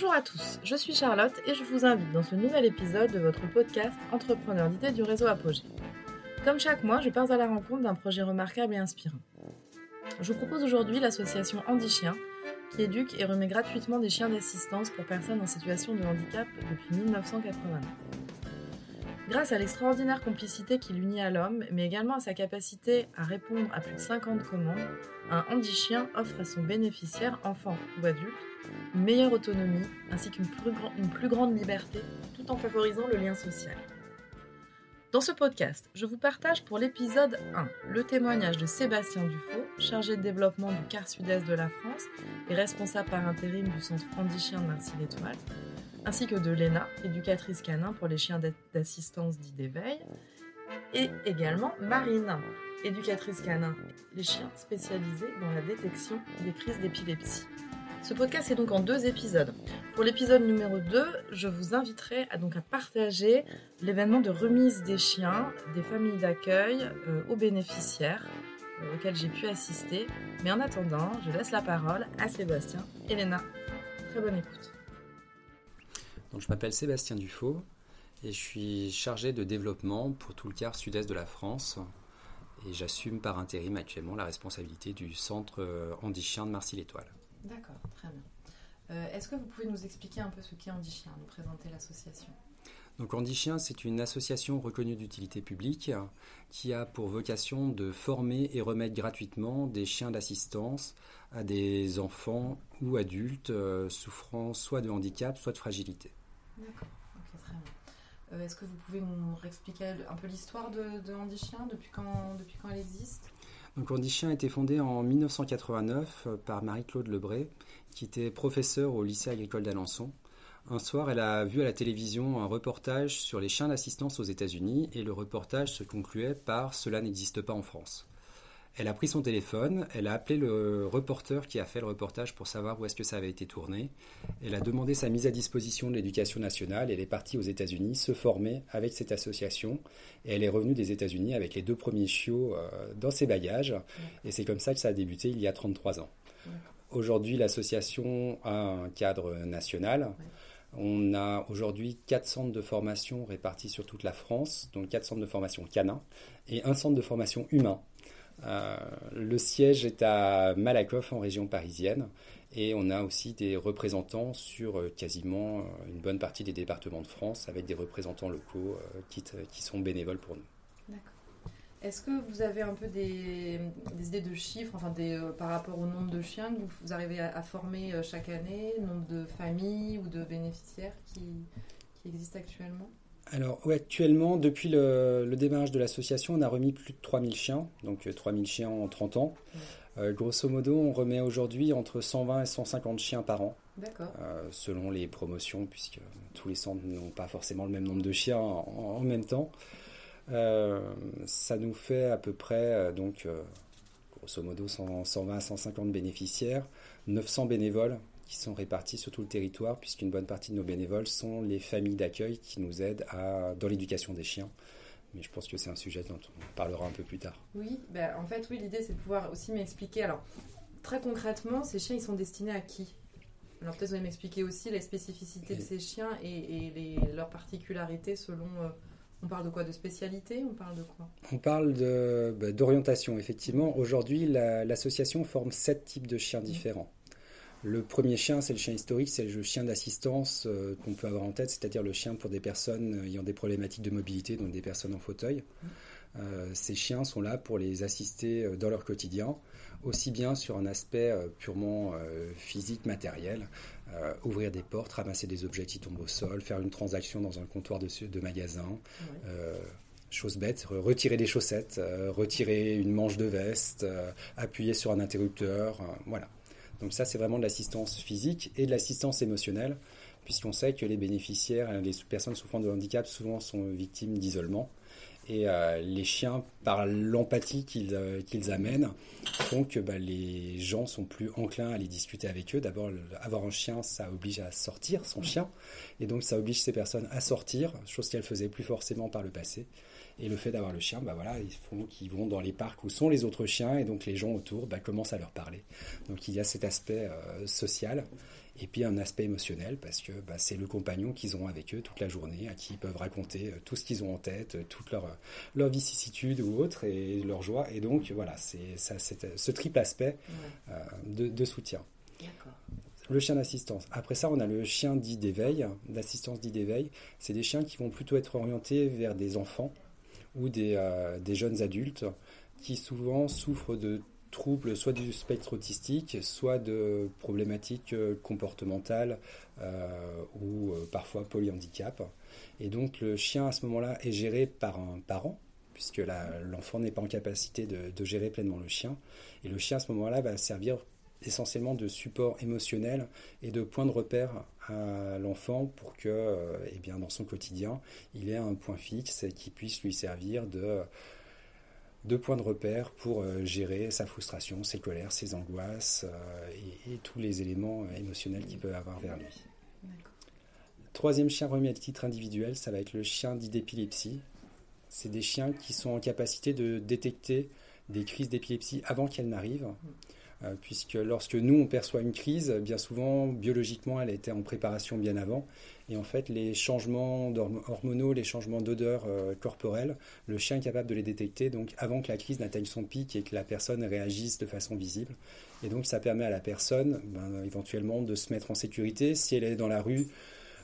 Bonjour à tous, je suis Charlotte et je vous invite dans ce nouvel épisode de votre podcast Entrepreneur d'idées du réseau Apogée. Comme chaque mois, je pars à la rencontre d'un projet remarquable et inspirant. Je propose aujourd'hui l'association Andy Chien qui éduque et remet gratuitement des chiens d'assistance pour personnes en situation de handicap depuis 1989. Grâce à l'extraordinaire complicité qui l'unit à l'homme, mais également à sa capacité à répondre à plus de 50 commandes, un handi-chien offre à son bénéficiaire, enfant ou adulte, une meilleure autonomie ainsi qu'une plus, grande liberté, tout en favorisant le lien social. Dans ce podcast, je vous partage pour l'épisode 1 le témoignage de Sébastien Dufaux, chargé de développement du quart sud-est de la France et responsable par intérim du centre Andy Chien de Marcy-l'Étoile, ainsi que de Léna, éducatrice canin pour les chiens d'assistance dits d'éveil, et également Marine, éducatrice canin, les chiens spécialisés dans la détection des crises d'épilepsie. Ce podcast est donc en deux épisodes. Pour l'épisode numéro 2, je vous inviterai à, donc à partager l'événement de remise des chiens des familles d'accueil euh, aux bénéficiaires euh, auxquels j'ai pu assister. Mais en attendant, je laisse la parole à Sébastien et Léna. Très bonne écoute. Donc, je m'appelle Sébastien Dufaux et je suis chargé de développement pour tout le quart sud-est de la France. Et j'assume par intérim actuellement la responsabilité du centre euh, Chien de Marcy-l'Étoile. D'accord, très bien. Euh, est-ce que vous pouvez nous expliquer un peu ce qu'est Andy Chien, nous présenter l'association? Donc Andy Chien, c'est une association reconnue d'utilité publique qui a pour vocation de former et remettre gratuitement des chiens d'assistance à des enfants ou adultes euh, souffrant soit de handicap, soit de fragilité. D'accord, ok, très bien. Euh, est-ce que vous pouvez nous expliquer un peu l'histoire de, de Andy Chien, depuis quand, depuis quand elle existe? Donc Andy Chien a été fondé en 1989 euh, par Marie-Claude Lebray, qui était professeure au lycée agricole d'Alençon. Un soir, elle a vu à la télévision un reportage sur les chiens d'assistance aux États-Unis et le reportage se concluait par Cela n'existe pas en France. Elle a pris son téléphone, elle a appelé le reporter qui a fait le reportage pour savoir où est-ce que ça avait été tourné. Elle a demandé sa mise à disposition de l'éducation nationale et elle est partie aux États-Unis se former avec cette association. Et elle est revenue des États-Unis avec les deux premiers chiots euh, dans ses bagages. Et c'est comme ça que ça a débuté il y a 33 ans. Aujourd'hui, l'association a un cadre national. On a aujourd'hui quatre centres de formation répartis sur toute la France, donc quatre centres de formation canins et un centre de formation humain le siège est à Malakoff en région parisienne et on a aussi des représentants sur euh, quasiment euh, une bonne partie des départements de France avec des représentants locaux qui, sont bénévoles pour nous. D'accord. Est-ce que vous avez un peu des, idées de chiffres enfin des, par rapport au nombre de chiens que vous, arrivez à, former chaque année, nombre de familles ou de bénéficiaires qui existent actuellement? Alors, actuellement, depuis le, démarrage de l'association, on a remis plus de 3000 chiens, donc 3000 euh, chiens en 30 ans. Euh, grosso modo, on remet aujourd'hui entre 120 et 150 chiens par an. Euh, selon les promotions, puisque tous les centres n'ont pas forcément le même nombre de chiens en, même temps. ça nous fait à peu près, donc, grosso modo, 120 à 150 bénéficiaires, 900 bénévoles qui sont répartis sur tout le territoire, puisqu'une bonne partie de nos bénévoles sont les familles d'accueil qui nous aident à, dans l'éducation des chiens. Mais je pense que c'est un sujet dont on parlera un peu plus tard. Oui, ben, en fait, oui, l'idée c'est de pouvoir aussi m'expliquer. Alors, très concrètement, ces chiens, ils sont destinés à qui? Alors, peut-être vous allez m'expliquer aussi les spécificités de ces chiens et, les, leurs particularités selon. Euh, on parle de quoi? De spécialité On parle de quoi? On parle de, bah, d'orientation, effectivement. Aujourd'hui, l'association forme sept types de chiens différents. Le premier chien, c'est le chien historique, c'est le chien d'assistance euh, qu'on peut avoir en tête, c'est-à-dire le chien pour des personnes ayant des problématiques de mobilité, donc des personnes en fauteuil. Euh, ces chiens sont là pour les assister euh, dans leur quotidien, aussi bien sur un aspect purement physique, matériel, ouvrir des portes, ramasser des objets qui tombent au sol, faire une transaction dans un comptoir de, de magasin. chose bête, retirer des chaussettes, retirer une manche de veste, appuyer sur un interrupteur, voilà. Donc ça, c'est vraiment de l'assistance physique et de l'assistance émotionnelle, puisqu'on sait que les bénéficiaires, les personnes souffrant de handicap, souvent sont victimes d'isolement. Et euh, les chiens, par l'empathie qu'ils euh, amènent, font que bah, les gens sont plus enclins à les discuter avec eux. D'abord, avoir un chien, ça oblige à sortir son chien. Et donc, ça oblige ces personnes à sortir, chose qu'elles faisaient plus forcément par le passé. Et le fait d'avoir le chien, bah voilà, ils font qu'ils vont dans les parcs où sont les autres chiens et donc les gens autour bah, commencent à leur parler. Donc il y a cet aspect euh, social. Et puis un aspect émotionnel, parce que bah, c'est le compagnon qu'ils ont avec eux toute la journée, à qui ils peuvent raconter tout ce qu'ils ont en tête, toute leur, leur vicissitude ou autre, et leur joie. Et donc, voilà, c'est ce triple aspect de, de soutien. Le chien d'assistance. Après ça, on a le chien dit d'éveil, d'assistance dit d'éveil. C'est des chiens qui vont plutôt être orientés vers des enfants ou des, euh, des jeunes adultes qui souvent souffrent de troubles soit du spectre autistique, soit de problématiques euh, comportementales euh, ou parfois polyhandicap. Et donc le chien à ce moment-là est géré par un parent, puisque l'enfant n'est pas en capacité de, de, gérer pleinement le chien. Et le chien à ce moment-là va servir essentiellement de support émotionnel et de point de repère à l'enfant pour que, euh, eh bien, dans son quotidien, il ait un point fixe et qui puisse lui servir de, de point de repère pour euh, gérer sa frustration, ses colères, ses angoisses euh, et, tous les éléments émotionnels qu'il peut avoir vers lui. Troisième chien remis à titre individuel, ça va être le chien dit d'épilepsie. C'est des chiens qui sont en capacité de détecter des crises d'épilepsie avant qu'elles n'arrivent. Euh, puisque lorsque nous, on perçoit une crise, bien souvent, biologiquement, elle a été en préparation bien avant. Et en fait, les changements hormonaux, les changements d'odeur euh, corporelle, le chien est capable de les détecter donc avant que la crise n'atteigne son pic et que la personne réagisse de façon visible. Et donc, ça permet à la personne, ben, éventuellement, de se mettre en sécurité. Si elle est dans la rue,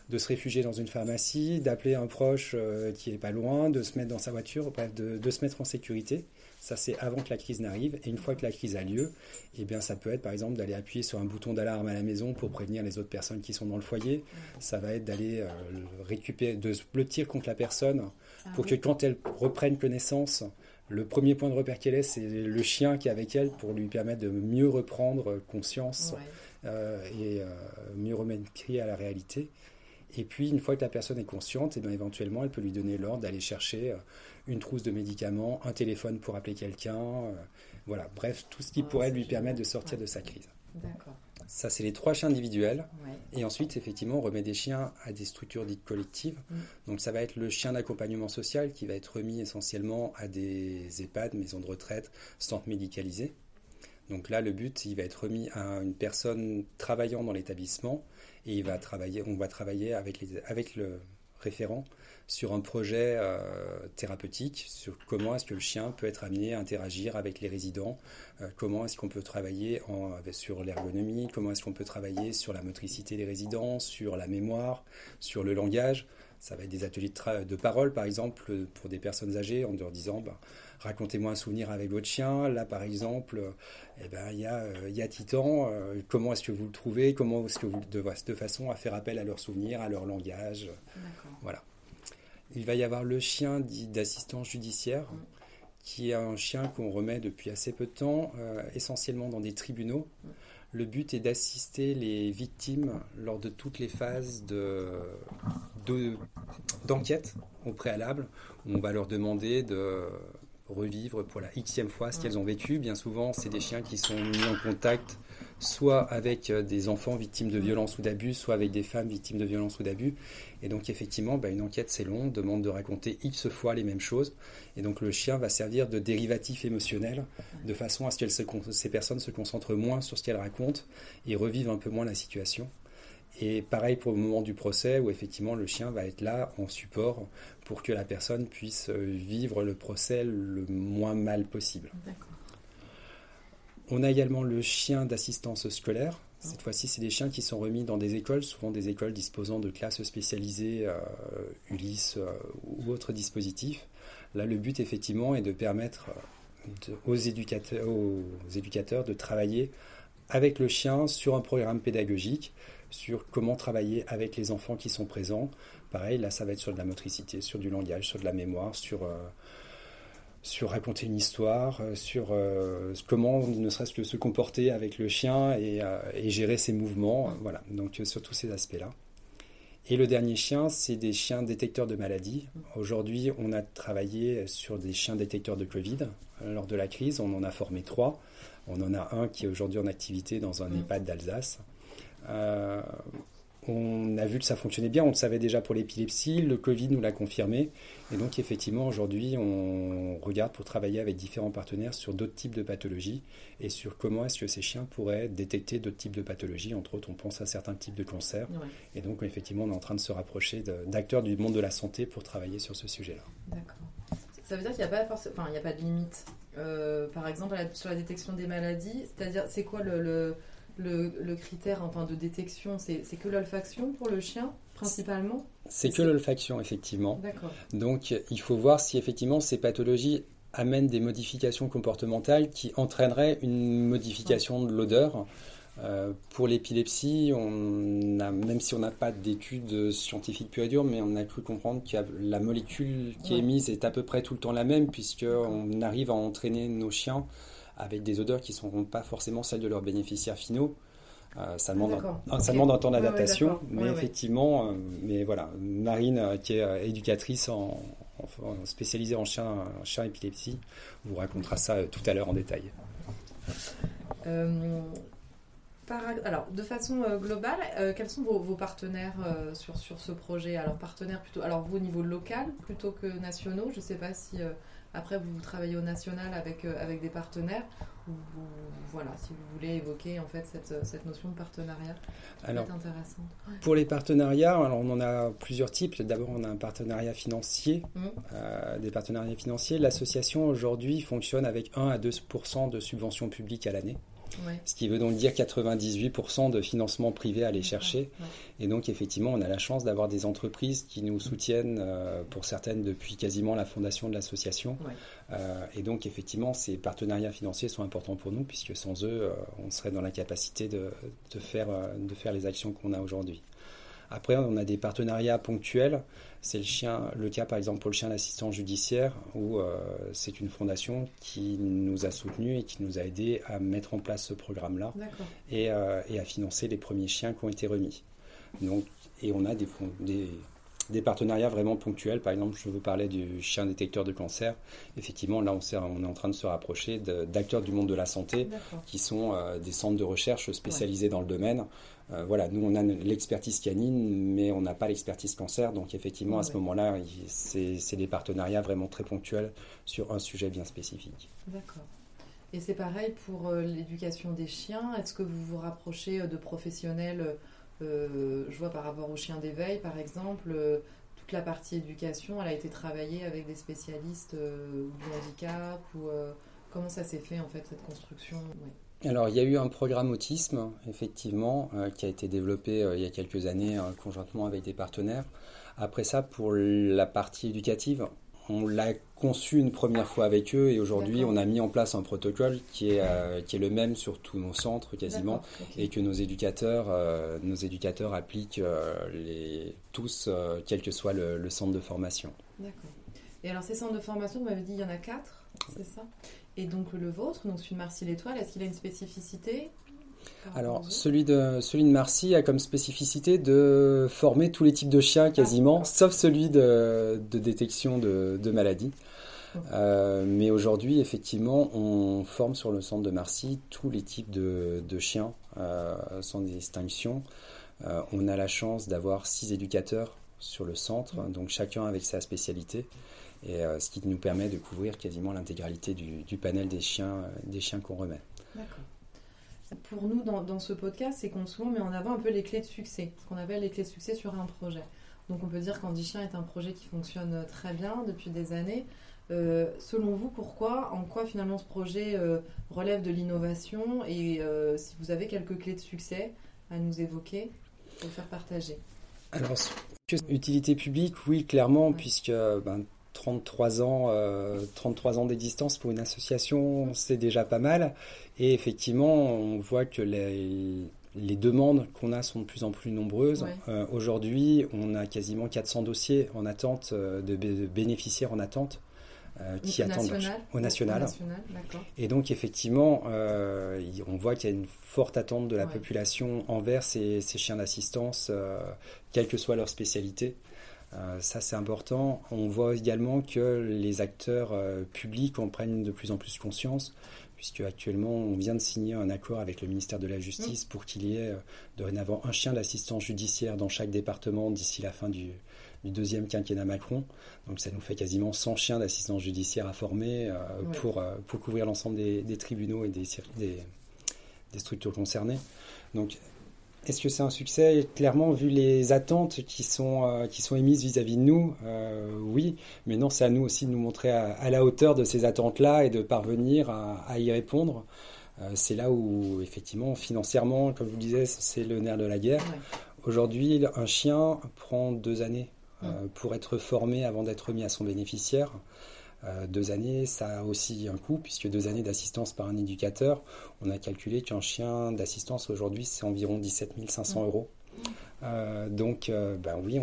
de se réfugier dans une pharmacie, d'appeler un proche euh, qui est pas loin, de se mettre dans sa voiture, bref, de se mettre en sécurité. Ça, c'est avant que la crise n'arrive. Et une fois que la crise a lieu, eh bien, ça peut être, par exemple, d'aller appuyer sur un bouton d'alarme à la maison pour prévenir les autres personnes qui sont dans le foyer. Ça va être d'aller euh, récupérer, de se blottir contre la personne ah pour que quand elle reprenne connaissance, le premier point de repère qu'elle est, c'est le chien qui est avec elle pour lui permettre de mieux reprendre conscience euh, et euh, mieux remettre pied à la réalité. Et puis, une fois que la personne est consciente, et eh bien, éventuellement, elle peut lui donner l'ordre d'aller chercher une trousse de médicaments, un téléphone pour appeler quelqu'un, euh, voilà, bref, tout ce qui pourrait lui permettre de sortir de sa crise. D'accord. Ça, c'est les trois chiens individuels. Et ensuite, effectivement, on remet des chiens à des structures dites collectives. Mm. Donc, ça va être le chien d'accompagnement social qui va être remis essentiellement à des EHPAD, maisons de retraite, centres médicalisés. Donc là, le but, il va être remis à une personne travaillant dans l'établissement et il va travailler, on va travailler avec, les, avec le référent sur un projet euh, thérapeutique, sur comment est-ce que le chien peut être amené à interagir avec les résidents, euh, comment est-ce qu'on peut travailler sur l'ergonomie, comment est-ce qu'on peut travailler sur la motricité des résidents, sur la mémoire, sur le langage. Ça va être des ateliers de, parole, par exemple, pour des personnes âgées, en leur disant, ben, racontez-moi un souvenir avec votre chien. Là, par exemple, eh ben, il y, a, euh, y a Titan. comment est-ce que vous le trouvez? Comment est-ce que vous, de, de façon à faire appel à leurs souvenirs, à leur langage? Voilà. Il va y avoir le chien d'assistance judiciaire, qui est un chien qu'on remet depuis assez peu de temps, euh, essentiellement dans des tribunaux. Le but est d'assister les victimes lors de toutes les phases d'enquête au préalable. on va leur demander de revivre pour la xème fois ce qu'elles ont vécu. Bien souvent, c'est des chiens qui sont mis en contact soit avec euh, des enfants victimes de violences ou d'abus, soit avec des femmes victimes de violences ou d'abus. Et donc effectivement, bah, une enquête c'est long, demande de raconter X fois les mêmes choses. Et donc le chien va servir de dérivatif émotionnel, de façon à ce que ces personnes se concentrent moins sur ce qu'elles racontent et revivent un peu moins la situation. Et pareil pour le moment du procès où effectivement le chien va être là en support pour que la personne puisse euh, vivre le procès le moins mal possible. On a également le chien d'assistance scolaire. Cette fois-ci, c'est des chiens qui sont remis dans des écoles, souvent des écoles disposant de classes spécialisées, euh, Ulysse euh, ou autres dispositifs. Là, le but, effectivement, est de permettre aux, éducateurs, aux éducateurs de travailler avec le chien sur un programme pédagogique, sur comment travailler avec les enfants qui sont présents. Pareil, là, ça va être sur de la motricité, sur du langage, sur de la mémoire, sur... Euh, sur raconter une histoire, euh, sur euh, comment ne serait-ce que se comporter avec le chien et, euh, gérer ses mouvements. voilà, donc sur tous ces aspects-là. Et le dernier chien, c'est des chiens détecteurs de maladies. Aujourd'hui, on a travaillé sur des chiens détecteurs de Covid. Lors de la crise, on en a formé trois. On en a un qui est aujourd'hui en activité dans un EHPAD d'Alsace. On a vu que ça fonctionnait bien, on le savait déjà pour l'épilepsie, le Covid nous l'a confirmé. Et donc effectivement, aujourd'hui, on regarde pour travailler avec différents partenaires sur d'autres types de pathologies et sur comment est-ce que ces chiens pourraient détecter d'autres types de pathologies. Entre autres, on pense à certains types de cancers. Et donc effectivement, on est en train de se rapprocher d'acteurs du monde de la santé pour travailler sur ce sujet-là. D'accord. Ça veut dire qu'il n'y a, pas enfin, il a pas de limite. Euh, par exemple, sur la détection des maladies, c'est-à-dire, c'est quoi le le, critère enfin, de détection, c'est que l'olfaction pour le chien, principalement? C'est que l'olfaction, effectivement. Donc, il faut voir si effectivement ces pathologies amènent des modifications comportementales qui entraîneraient une modification de l'odeur. Euh, pour l'épilepsie, on a, même si on n'a pas d'études scientifiques pure et dure, mais on a cru comprendre que la molécule qui est émise est à peu près tout le temps la même, puisqu'on arrive à entraîner nos chiens avec des odeurs qui ne seront pas forcément celles de leurs bénéficiaires finaux. Euh, ça, demande un, ça demande un temps d'adaptation, mais effectivement, euh, mais voilà, Marine, euh, qui est éducatrice en, spécialisée en chien, chien épilepsie, vous racontera ça tout à l'heure en détail. Alors, de façon globale, quels sont vos, vos partenaires sur, sur ce projet? Alors, partenaires plutôt, alors vous au niveau local plutôt que nationaux, je ne sais pas si après, vous travaillez au national avec, euh, avec des partenaires. voilà, si vous voulez évoquer en fait cette, cette notion de partenariat, alors, intéressante. Pour les partenariats, alors on en a plusieurs types. D'abord, on a un partenariat financier, mmh. euh, des partenariats financiers. L'association aujourd'hui fonctionne avec 1 à 2% de subventions publiques à l'année. Ce qui veut donc dire 98% de financement privé à aller chercher. Et donc effectivement, on a la chance d'avoir des entreprises qui nous soutiennent, euh, pour certaines depuis quasiment la fondation de l'association. Euh, et donc effectivement, ces partenariats financiers sont importants pour nous, puisque sans eux, euh, on serait dans la capacité de, de faire, de faire les actions qu'on a aujourd'hui. Après, on a des partenariats ponctuels. C'est le, chien, le cas par exemple pour le chien d'assistance judiciaire, où euh, c'est une fondation qui nous a soutenus et qui nous a aidés à mettre en place ce programme-là et, euh, et, à financer les premiers chiens qui ont été remis. Donc, et on a des, des, des, partenariats vraiment ponctuels. Par exemple, je vous parlais du chien détecteur de cancer. Effectivement, là, on, on est en train de se rapprocher d'acteurs du monde de la santé qui sont euh, des centres de recherche spécialisés dans le domaine. Euh, voilà, nous on a l'expertise canine, mais on n'a pas l'expertise cancer. Donc effectivement, à ce moment-là, c'est des partenariats vraiment très ponctuels sur un sujet bien spécifique. D'accord. Et c'est pareil pour euh, l'éducation des chiens. Est-ce que vous vous rapprochez euh, de professionnels Je vois par rapport aux chiens d'éveil, par exemple, toute la partie éducation, elle a été travaillée avec des spécialistes du handicap ou comment ça s'est fait en fait cette construction? Alors, il y a eu un programme autisme, effectivement, euh, qui a été développé euh, il y a quelques années euh, conjointement avec des partenaires. Après ça, pour la partie éducative, on l'a conçu une première fois avec eux et aujourd'hui, on a mis en place un protocole qui est, qui est le même sur tous nos centres quasiment et que nos éducateurs, nos éducateurs appliquent les, tous, quel que soit le, le centre de formation. D'accord. Et alors, ces centres de formation, vous m'avez dit, il y en a quatre, c'est ça. Et donc le vôtre, donc celui de Marcy l'Étoile, est-ce qu'il a une spécificité alors, celui de, celui de Marcy a comme spécificité de former tous les types de chiens quasiment, ah, sauf celui de, de détection de, de maladies. Euh, mais aujourd'hui, effectivement, on forme sur le centre de Marcy tous les types de, de chiens, euh, sans distinction. Euh, on a la chance d'avoir six éducateurs sur le centre, donc chacun avec sa spécialité et euh, ce qui nous permet de couvrir quasiment l'intégralité du, panel des chiens, euh, des chiens qu'on remet. D'accord. Pour nous, dans, ce podcast, c'est qu'on souvent met en avant un peu les clés de succès, ce qu'on appelle les clés de succès sur un projet. Donc on peut dire qu'Andy Chien est un projet qui fonctionne très bien depuis des années. Euh, selon vous, pourquoi, en quoi finalement ce projet relève de l'innovation et si vous avez quelques clés de succès à nous évoquer, pour faire partager? Alors, utilité publique, oui, clairement, puisque ben, 33 ans, 33 euh, ans d'existence pour une association, c'est déjà pas mal. Et effectivement, on voit que les, les demandes qu'on a sont de plus en plus nombreuses. Euh, aujourd'hui, on a quasiment 400 dossiers en attente euh, de, bénéficiaires en attente. qui attendent au national. et donc effectivement, on voit qu'il y a une forte attente de la population envers ces, ces chiens d'assistance, quelle que soit leur spécialité. Ça, c'est important. On voit également que les acteurs publics en prennent de plus en plus conscience puisque actuellement on vient de signer un accord avec le ministère de la Justice pour qu'il y ait euh, dorénavant un chien d'assistance judiciaire dans chaque département d'ici la fin du, deuxième quinquennat Macron. Donc ça nous fait quasiment 100 chiens d'assistance judiciaire à former euh, pour, euh, pour couvrir l'ensemble des, tribunaux et des, des, des structures concernées. Donc est-ce que c'est un succès? Clairement, vu les attentes qui sont, euh, qui sont émises vis-à-vis de nous, euh, oui. Mais non, c'est à nous aussi de nous montrer à, la hauteur de ces attentes-là et de parvenir à, y répondre. Euh, c'est là où, effectivement, financièrement, comme je vous le disais, c'est le nerf de la guerre. Aujourd'hui, un chien prend deux années pour être formé avant d'être mis à son bénéficiaire. Euh, deux années, ça a aussi un coût, puisque deux années d'assistance par un éducateur, on a calculé qu'un chien d'assistance aujourd'hui, c'est environ 17 500 euros. Euh, donc, euh, ben oui,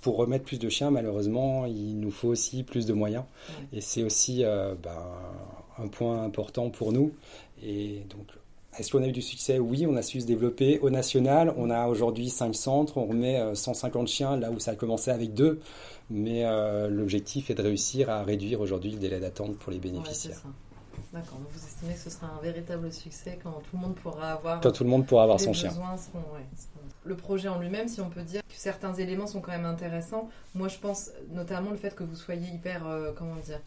pour remettre plus de chiens, malheureusement, il nous faut aussi plus de moyens. Et c'est aussi ben, un point important pour nous. Et donc, est-ce qu'on a eu du succès? Oui, on a su se développer au national. On a aujourd'hui cinq centres, on remet 150 chiens là où ça a commencé avec deux. Mais euh, l'objectif est de réussir à réduire aujourd'hui le délai d'attente pour les bénéficiaires. D'accord, donc vous estimez que ce sera un véritable succès quand tout le monde pourra avoir. Quand tout le monde pourra avoir son chien. Le projet en lui-même, si on peut dire que certains éléments sont quand même intéressants. Moi, je pense notamment le fait que vous soyez hyper, euh, comment dire,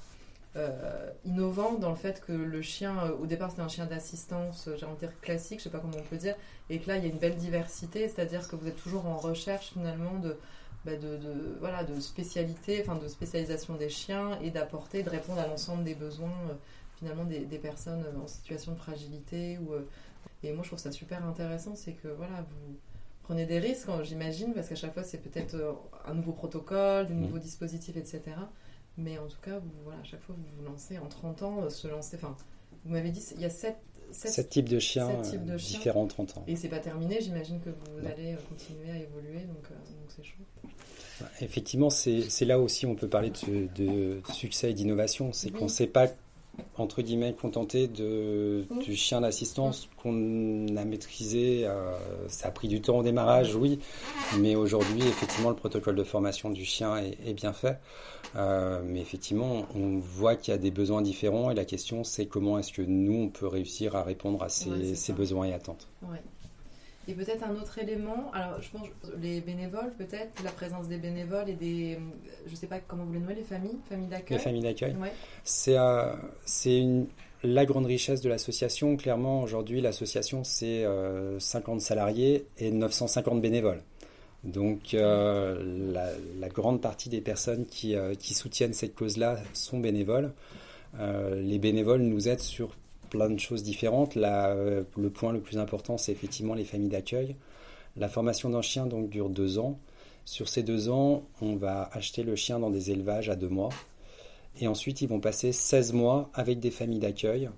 euh, innovant dans le fait que le chien, au départ c'était un chien d'assistance, j'ai envie de dire classique, je sais pas comment on peut dire, et que là il y a une belle diversité, c'est-à-dire que vous êtes toujours en recherche finalement de, bah, de, voilà, de spécialité, enfin de spécialisation des chiens et d'apporter, de répondre à l'ensemble des besoins euh, finalement des, personnes en situation de fragilité. Ou, euh, et moi je trouve ça super intéressant, c'est que voilà, vous prenez des risques, j'imagine, parce qu'à chaque fois c'est peut-être euh, un nouveau protocole, des mmh. nouveaux dispositifs, etc. Mais en tout cas, vous, voilà, à chaque fois vous vous lancez, en 30 ans, se lancer, enfin, vous m'avez dit, il y a 7 Sept, types de chiens différents 30 ans. Et c'est pas terminé, j'imagine que vous allez continuer à évoluer, donc c'est chouette. Effectivement, c'est là aussi on peut parler de, succès et d'innovation. C'est qu'on ne s'est pas, entre guillemets, contenté de, du chien d'assistance qu'on a maîtrisé. Euh, ça a pris du temps au démarrage, oui. Mais aujourd'hui, effectivement, le protocole de formation du chien est, bien fait. Euh, mais effectivement, on voit qu'il y a des besoins différents et la question, c'est comment est-ce que nous, on peut réussir à répondre à ces, ces besoins et attentes. Et peut-être un autre élément, alors je pense les bénévoles peut-être, la présence des bénévoles et des, je sais pas comment vous les nommez, les familles, familles d'accueil. Les familles d'accueil. C'est euh, une la grande richesse de l'association. Clairement, aujourd'hui, l'association, c'est 50 euh, salariés et 950 bénévoles. Donc, euh, la, grande partie des personnes qui, qui soutiennent cette cause-là sont bénévoles. les bénévoles nous aident sur plein de choses différentes. Euh, le point le plus important, c'est effectivement les familles d'accueil. La formation d'un chien donc dure deux ans. Sur ces deux ans, on va acheter le chien dans des élevages à deux mois. Et ensuite, ils vont passer 16 mois avec des familles d'accueil.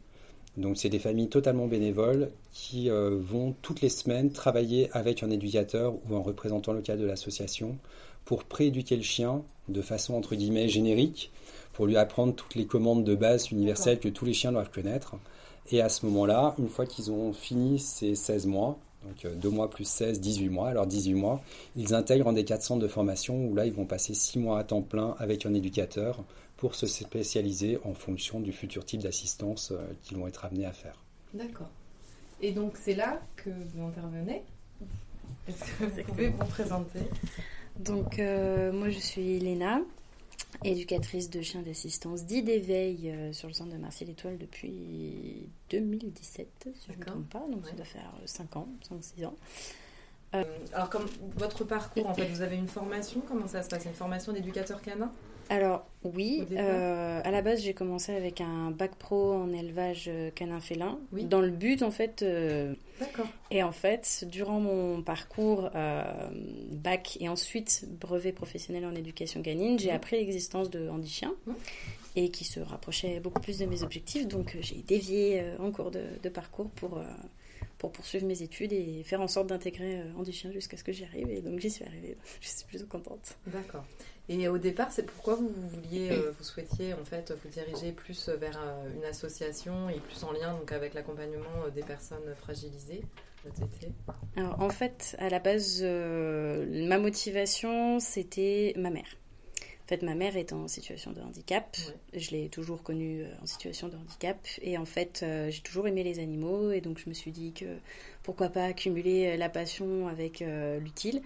Donc, c'est des familles totalement bénévoles qui euh, vont toutes les semaines travailler avec un éducateur ou un représentant local de l'association pour prééduquer le chien de façon entre guillemets générique, pour lui apprendre toutes les commandes de base universelles que tous les chiens doivent connaître. Et à ce moment-là, une fois qu'ils ont fini ces 16 mois, donc 2 euh, mois plus 16, 18 mois, alors 18 mois, ils intègrent un des 4 centres de formation où là, ils vont passer 6 mois à temps plein avec un éducateur pour se spécialiser en fonction du futur type d'assistance euh, qu'ils vont être amenés à faire. D'accord. Et donc c'est là que vous intervenez? Est-ce que vous pouvez vous présenter? Donc euh, moi je suis Léna, éducatrice de chiens d'assistance dit d'éveil euh, sur le centre de Marseille l'Étoile depuis 2017, si je ne me trompe pas. Donc ça doit faire 5 euh, ans, 5-6 ans. Euh, alors, comme votre parcours, en fait, vous avez une formation. Comment ça se passe? Une formation d'éducateur canin? Alors oui, euh, à la base j'ai commencé avec un bac pro en élevage euh, canin félin, dans le but en fait. Euh, D'accord. Et en fait, durant mon parcours bac et ensuite brevet professionnel en éducation canine, j'ai appris l'existence de Handi Chien et qui se rapprochait beaucoup plus de mes objectifs. Donc j'ai dévié en cours de, parcours pour pour poursuivre mes études et faire en sorte d'intégrer Handi Chien jusqu'à ce que j'y arrive. Et donc j'y suis arrivée. Je suis plutôt contente. D'accord. Et au départ, c'est pourquoi vous vouliez, euh, vous souhaitiez en fait vous diriger plus vers euh, une association et plus en lien donc avec l'accompagnement euh, des personnes fragilisées Alors, en fait, à la base, ma motivation, c'était ma mère. En fait, ma mère est en situation de handicap. Je l'ai toujours connue en situation de handicap. Et en fait, j'ai toujours aimé les animaux. Et donc, je me suis dit que pourquoi pas accumuler la passion avec l'utile.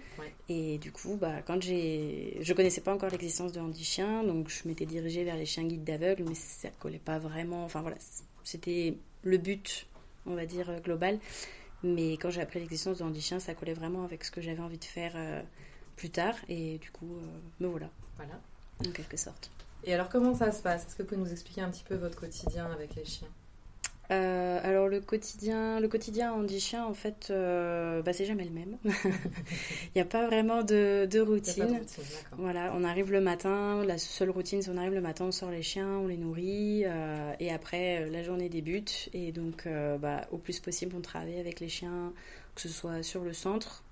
Et du coup, bah, quand j'ai. Je connaissais pas encore l'existence de Handi Chien, donc je m'étais dirigée vers les chiens guides d'aveugle, mais ça collait pas vraiment. Enfin voilà, c'était le but, on va dire, euh, global. Mais quand j'ai appris l'existence de Handi Chien, ça collait vraiment avec ce que j'avais envie de faire euh, plus tard. Et du coup, euh, me voilà. Voilà. En quelque sorte. Et alors, comment ça se passe? Est-ce que vous pouvez nous expliquer un petit peu votre quotidien avec les chiens? Euh, alors le quotidien, le quotidien en chien en fait, euh, bah, c'est jamais le même. Il n'y a pas vraiment de, routine. voilà, on arrive le matin, la seule routine c'est on arrive le matin, on sort les chiens, on les nourrit, et après la journée débute. Et donc bah, au plus possible on travaille avec les chiens, que ce soit sur le centre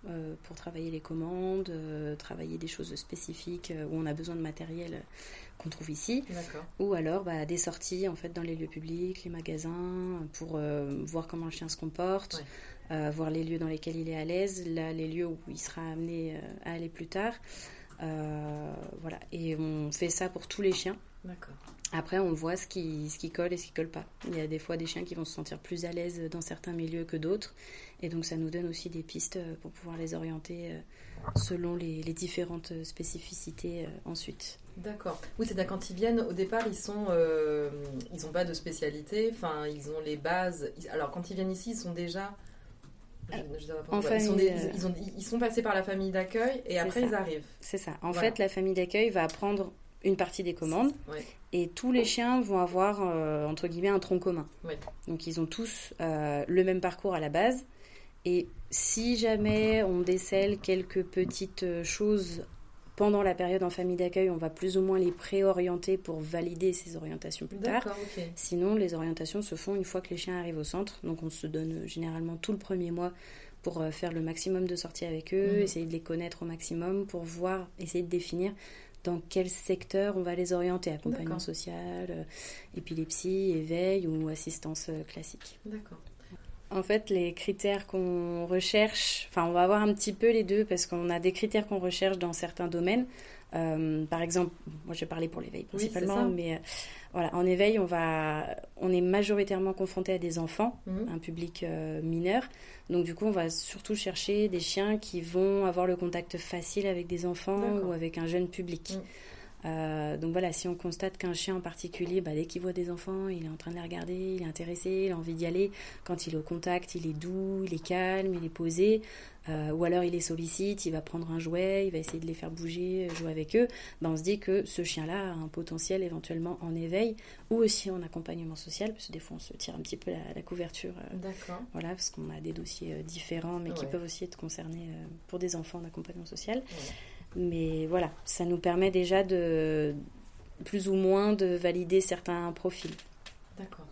pour travailler les commandes, travailler des choses spécifiques où on a besoin de matériel qu'on trouve ici, ou alors bah, des sorties en fait dans les lieux publics, les magasins, pour euh, voir comment le chien se comporte, euh, voir les lieux dans lesquels il est à l'aise, là les lieux où il sera amené euh, à aller plus tard. voilà, et on fait ça pour tous les chiens. Après, on voit ce qui, ce qui colle et ce qui colle pas. Il y a des fois des chiens qui vont se sentir plus à l'aise dans certains milieux que d'autres. Et donc, ça nous donne aussi des pistes pour pouvoir les orienter selon les, les différentes spécificités ensuite. D'accord. Oui, c'est-à-dire quand ils viennent, au départ, ils sont, euh, ils n'ont pas de spécialité. Enfin, ils ont les bases. Alors, quand ils viennent ici, ils sont déjà. ils, sont passés par la famille d'accueil et après ils arrivent. C'est ça. En fait, la famille d'accueil va prendre une partie des commandes et tous les chiens vont avoir euh, entre guillemets un tronc commun. Donc ils ont tous euh, le même parcours à la base. Et si jamais on décèle quelques petites choses pendant la période en famille d'accueil, on va plus ou moins les préorienter pour valider ces orientations plus tard. Sinon, les orientations se font une fois que les chiens arrivent au centre. Donc, on se donne euh, généralement tout le premier mois pour euh, faire le maximum de sorties avec eux, mhm. essayer de les connaître au maximum pour voir, essayer de définir dans quel secteur on va les orienter, accompagnement social, euh, épilepsie, éveil ou assistance classique. D'accord. En fait, les critères qu'on recherche, enfin, on va avoir un petit peu les deux parce qu'on a des critères qu'on recherche dans certains domaines. Euh, par exemple, moi je vais parler pour l'éveil principalement, mais euh, voilà, en éveil, on, va, on est majoritairement confronté à des enfants, mhm. un public euh, mineur. Donc du coup, on va surtout chercher des chiens qui vont avoir le contact facile avec des enfants ou avec un jeune public. Mhm. Euh, donc voilà, si on constate qu'un chien en particulier, bah, dès qu'il voit des enfants, il est en train de les regarder, il est intéressé, il a envie d'y aller. Quand il est au contact, il est doux, il est calme, il est posé. Euh, ou alors il les sollicite, il va prendre un jouet, il va essayer de les faire bouger, jouer avec eux. Bah, on se dit que ce chien-là a un potentiel éventuellement en éveil ou aussi en accompagnement social, parce que des fois on se tire un petit peu la, couverture. Euh, D'accord. Voilà, parce qu'on a des dossiers différents, mais qui peuvent aussi être concernés pour des enfants en accompagnement social. Mais voilà, ça nous permet déjà de plus ou moins de valider certains profils. D'accord.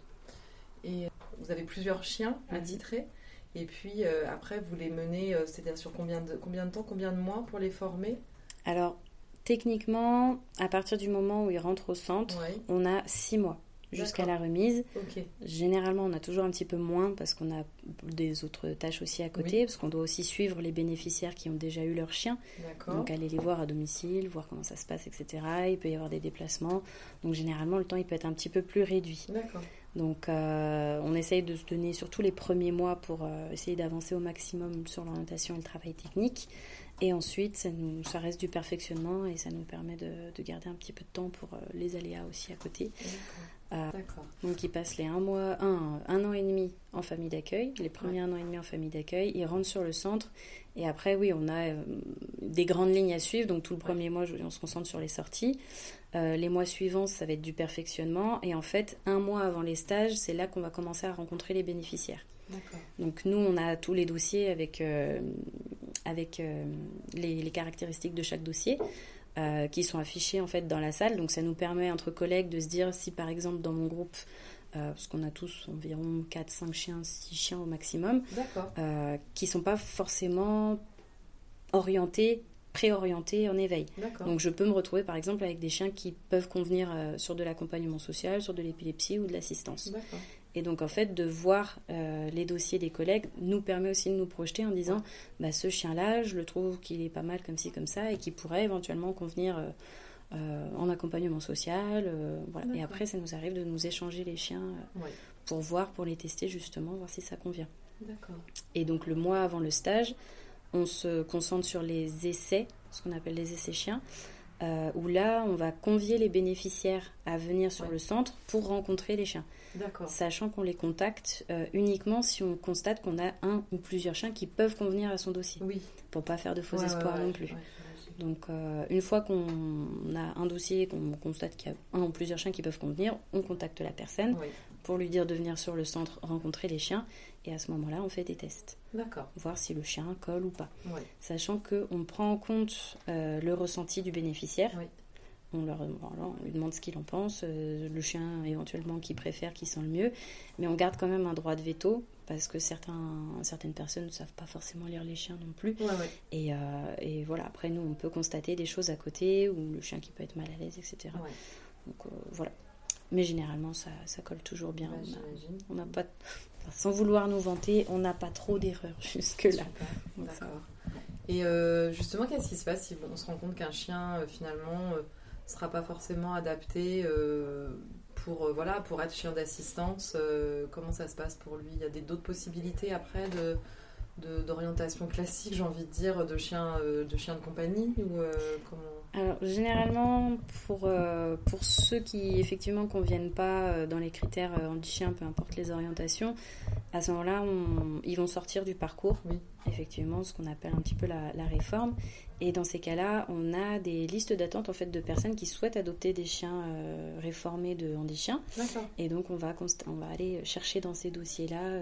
Et euh, vous avez plusieurs chiens à titrer. Et puis euh, après, vous les menez, euh, c'est-à-dire sur combien de, combien de temps, combien de mois pour les former? Alors, techniquement, à partir du moment où ils rentrent au centre, on a six mois jusqu'à la remise. Généralement, on a toujours un petit peu moins parce qu'on a des autres tâches aussi à côté, parce qu'on doit aussi suivre les bénéficiaires qui ont déjà eu leur chien. Donc aller les voir à domicile, voir comment ça se passe, etc. Il peut y avoir des déplacements. Donc généralement, le temps il peut être un petit peu plus réduit. Donc euh, on essaye de se donner surtout les premiers mois pour euh, essayer d'avancer au maximum sur l'orientation et le travail technique. Et ensuite, ça, nous, ça reste du perfectionnement et ça nous permet de, garder un petit peu de temps pour euh, les aléas aussi à côté. Euh, donc ils passent les un mois, un, un an et demi en famille d'accueil, les premiers un an et demi en famille d'accueil, ils rentrent sur le centre. Et après oui on a euh, des grandes lignes à suivre, donc tout le premier mois on se concentre sur les sorties, euh, les mois suivants ça va être du perfectionnement. Et en fait un mois avant les stages c'est là qu'on va commencer à rencontrer les bénéficiaires. Donc nous on a tous les dossiers avec, avec les, les caractéristiques de chaque dossier. Euh, qui sont affichés en fait dans la salle. Donc ça nous permet entre collègues de se dire si par exemple dans mon groupe, euh, parce qu'on a tous environ 4, 5 chiens, 6 chiens au maximum, euh, qui sont pas forcément orientés préorientés en éveil. Donc je peux me retrouver par exemple avec des chiens qui peuvent convenir sur de l'accompagnement social, sur de l'épilepsie ou de l'assistance. Et donc, en fait, de voir euh, les dossiers des collègues nous permet aussi de nous projeter en disant bah, ce chien-là, je le trouve qu'il est pas mal comme ci, comme ça, et qui pourrait éventuellement convenir euh, euh, en accompagnement social. voilà. Et après, ça nous arrive de nous échanger les chiens pour voir, pour les tester justement, voir si ça convient. D'accord. Et donc, le mois avant le stage, on se concentre sur les essais, ce qu'on appelle les essais chiens. Où là, on va convier les bénéficiaires à venir sur le centre pour rencontrer les chiens. Sachant qu'on les contacte euh, uniquement si on constate qu'on a un ou plusieurs chiens qui peuvent convenir à son dossier. Oui. Pour pas faire de faux espoirs non plus. Donc, euh, une fois qu'on a un dossier, qu'on constate qu'il y a un ou plusieurs chiens qui peuvent convenir, on contacte la personne pour lui dire de venir sur le centre rencontrer les chiens. Et à ce moment-là, on fait des tests. D'accord. Voir si le chien colle ou pas. Sachant qu'on prend en compte euh, le ressenti du bénéficiaire. On, leur, on lui demande ce qu'il en pense, euh, le chien éventuellement qui préfère, qui sent le mieux. Mais on garde quand même un droit de veto parce que certains, certaines personnes ne savent pas forcément lire les chiens non plus. Et, euh, et, voilà, après nous, on peut constater des choses à côté ou le chien qui peut être mal à l'aise, etc. Donc voilà. Mais généralement, ça, ça colle toujours bien. on n'a pas, sans vouloir nous vanter, on n'a pas trop d'erreurs jusque-là. D'accord. Et euh, justement, qu'est-ce qui se passe si on se rend compte qu'un chien, euh, finalement, euh, sera pas forcément adapté pour, voilà, pour être chien d'assistance Comment ça se passe pour lui? Il y a d'autres possibilités après de d'orientation classique, j'ai envie de dire, de chien de, chien de compagnie ou comment? Alors, généralement, pour, euh, pour ceux qui effectivement conviennent pas euh, dans les critères euh, anti-chien, peu importe les orientations, à ce moment-là, ils vont sortir du parcours, oui. effectivement, ce qu'on appelle un petit peu la, la, réforme. Et dans ces cas-là, on a des listes d'attente en fait de personnes qui souhaitent adopter des chiens réformés de handichiens. Et donc, on va, on va aller chercher dans ces dossiers-là.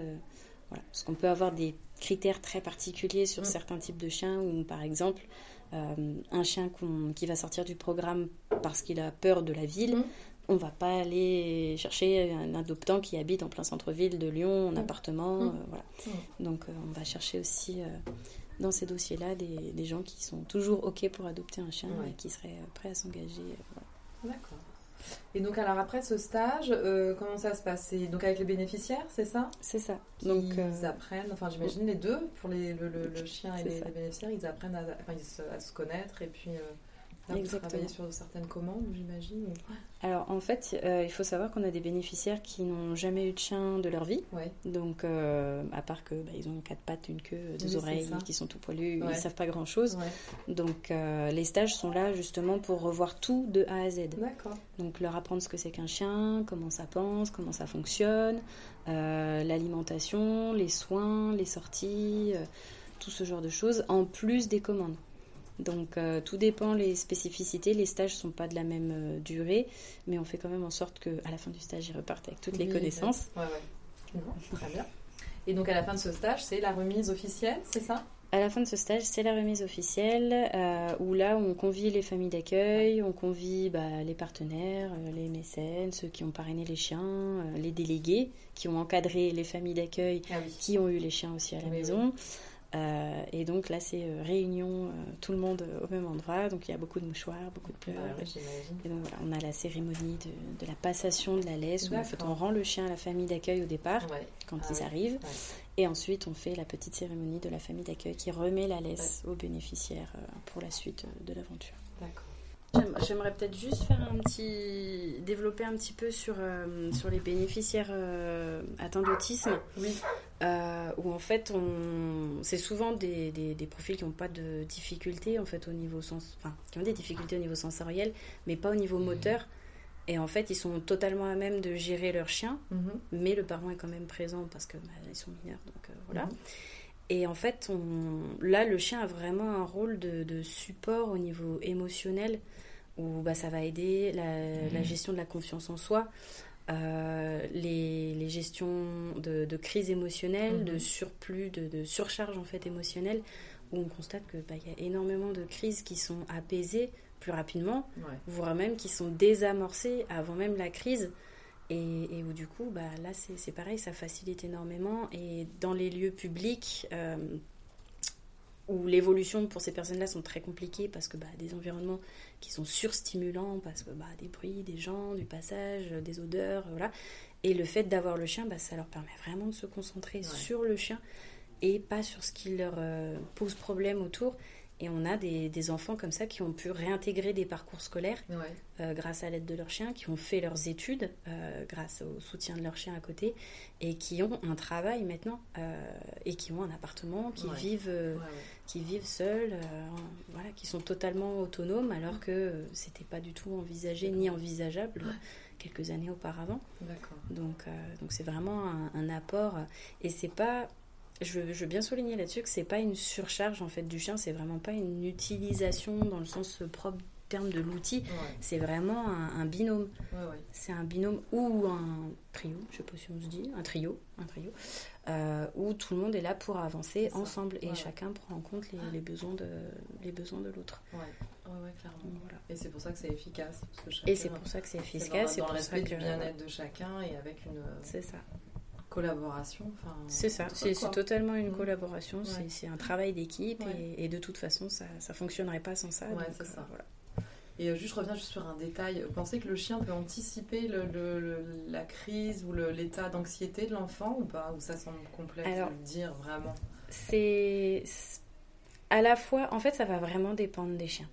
voilà. Parce qu'on peut avoir des critères très particuliers sur mm. certains types de chiens, ou par exemple, euh, un chien qui va sortir du programme parce qu'il a peur de la ville, mm. on va pas aller chercher un adoptant qui habite en plein centre-ville de Lyon, en mm. appartement. Mm. Euh, voilà. Donc euh, on va chercher aussi dans ces dossiers-là des, gens qui sont toujours OK pour adopter un chien et qui seraient prêts à s'engager. D'accord. Et donc, alors après ce stage, euh, comment ça se passe? Donc avec les bénéficiaires, c'est ça? C'est ça. donc ils apprennent, enfin j'imagine les deux, pour les, le, chien et les, bénéficiaires, ils apprennent à, à, se connaître et puis euh, Exactement. travailler sur certaines commandes, j'imagine Alors, en fait, euh, il faut savoir qu'on a des bénéficiaires qui n'ont jamais eu de chien de leur vie. Donc, euh, à part que bah, ils ont quatre pattes, une queue, deux oreilles, qui sont tout poilus, ils ne savent pas grand-chose. Donc, euh, les stages sont là justement pour revoir tout de A à Z. D'accord. Donc, leur apprendre ce que c'est qu'un chien, comment ça pense, comment ça fonctionne, l'alimentation, les soins, les sorties, tout ce genre de choses, en plus des commandes. Donc euh, tout dépend les spécificités. Les stages sont pas de la même euh, durée, mais on fait quand même en sorte qu'à la fin du stage, ils repartent avec toutes les connaissances. Ouais, ouais. très bien. Et donc à la fin de ce stage, c'est la remise officielle, c'est ça? À la fin de ce stage, c'est la remise officielle euh, où là, on convie les familles d'accueil, on convie bah, les partenaires, les mécènes, ceux qui ont parrainé les chiens, les délégués qui ont encadré les familles d'accueil, ah qui ont eu les chiens aussi à la maison. Euh, et donc là, c'est euh, réunion, euh, tout le monde au même endroit. Donc il y a beaucoup de mouchoirs, beaucoup de pleurs. et donc voilà, on a la cérémonie de, la passation de la laisse où en fait on rend le chien à la famille d'accueil au départ, quand ah ils arrivent. Et ensuite, on fait la petite cérémonie de la famille d'accueil qui remet la laisse aux bénéficiaires pour la suite de l'aventure. D'accord. J'aimerais peut-être juste faire un petit. développer un petit peu sur, euh, sur les bénéficiaires euh, atteints d'autisme. Oui. Euh, où en fait, on... c'est souvent des, des, profils qui n'ont pas de difficultés en fait au niveau sens... enfin, qui ont des difficultés au niveau sensoriel, mais pas au niveau mmh. moteur. Et en fait, ils sont totalement à même de gérer leur chien, mmh. mais le parent est quand même présent parce que bah, ils sont mineurs, donc voilà. Mmh. Et en fait, on... là, le chien a vraiment un rôle de, de support au niveau émotionnel où bah, ça va aider la, mmh. gestion de la confiance en soi, euh, les, les, gestions de, de crise émotionnelle, de mmh. surplus, de, surcharge en fait émotionnelle, où on constate qu'il bah, y a énormément de crises qui sont apaisées plus rapidement, voire même qui sont désamorcées avant même la crise. Et, où du coup, bah, là c'est pareil, ça facilite énormément. Et dans les lieux publics, euh, où l'évolution pour ces personnes-là sont très compliquées parce que bah, des environnements qui sont surstimulants, parce que bah, des bruits, des gens, du passage, des odeurs, voilà. Et le fait d'avoir le chien, bah, ça leur permet vraiment de se concentrer sur le chien et pas sur ce qui leur euh, pose problème autour. Et on a des, enfants comme ça qui ont pu réintégrer des parcours scolaires euh, grâce à l'aide de leur chien, qui ont fait leurs études euh, grâce au soutien de leur chien à côté, et qui ont un travail maintenant, et qui ont un appartement, qui, vivent, qui vivent seuls, voilà, qui sont totalement autonomes, alors que c'était pas du tout envisagé ni envisageable quelques années auparavant. Donc, donc c'est vraiment un, un, apport, et c'est pas je veux, bien souligner là-dessus que c'est pas une surcharge en fait du chien, c'est vraiment pas une utilisation dans le sens propre terme de l'outil, c'est vraiment un, binôme. C'est un binôme ou un trio, je sais pas si on se dit, un trio, un trio, euh, où tout le monde est là pour avancer ensemble et chacun prend en compte les, besoins de les besoins de l'autre. Ouais, clairement. Et c'est pour ça que c'est efficace. et c'est pour ça que c'est efficace. C'est dans, dans du bien-être de chacun et avec une. C'est ça collaboration. C'est ça, c'est totalement une collaboration, c'est un travail d'équipe et, de toute façon ça ne fonctionnerait pas sans ça. Ouais, c'est ça. Voilà. Et euh, juste, je reviens juste sur un détail. Vous pensez que le chien peut anticiper le, la crise ou l'état d'anxiété de l'enfant ou pas? Ou ça semble complexe de le dire vraiment? C'est à la fois, en fait, ça va vraiment dépendre des chiens.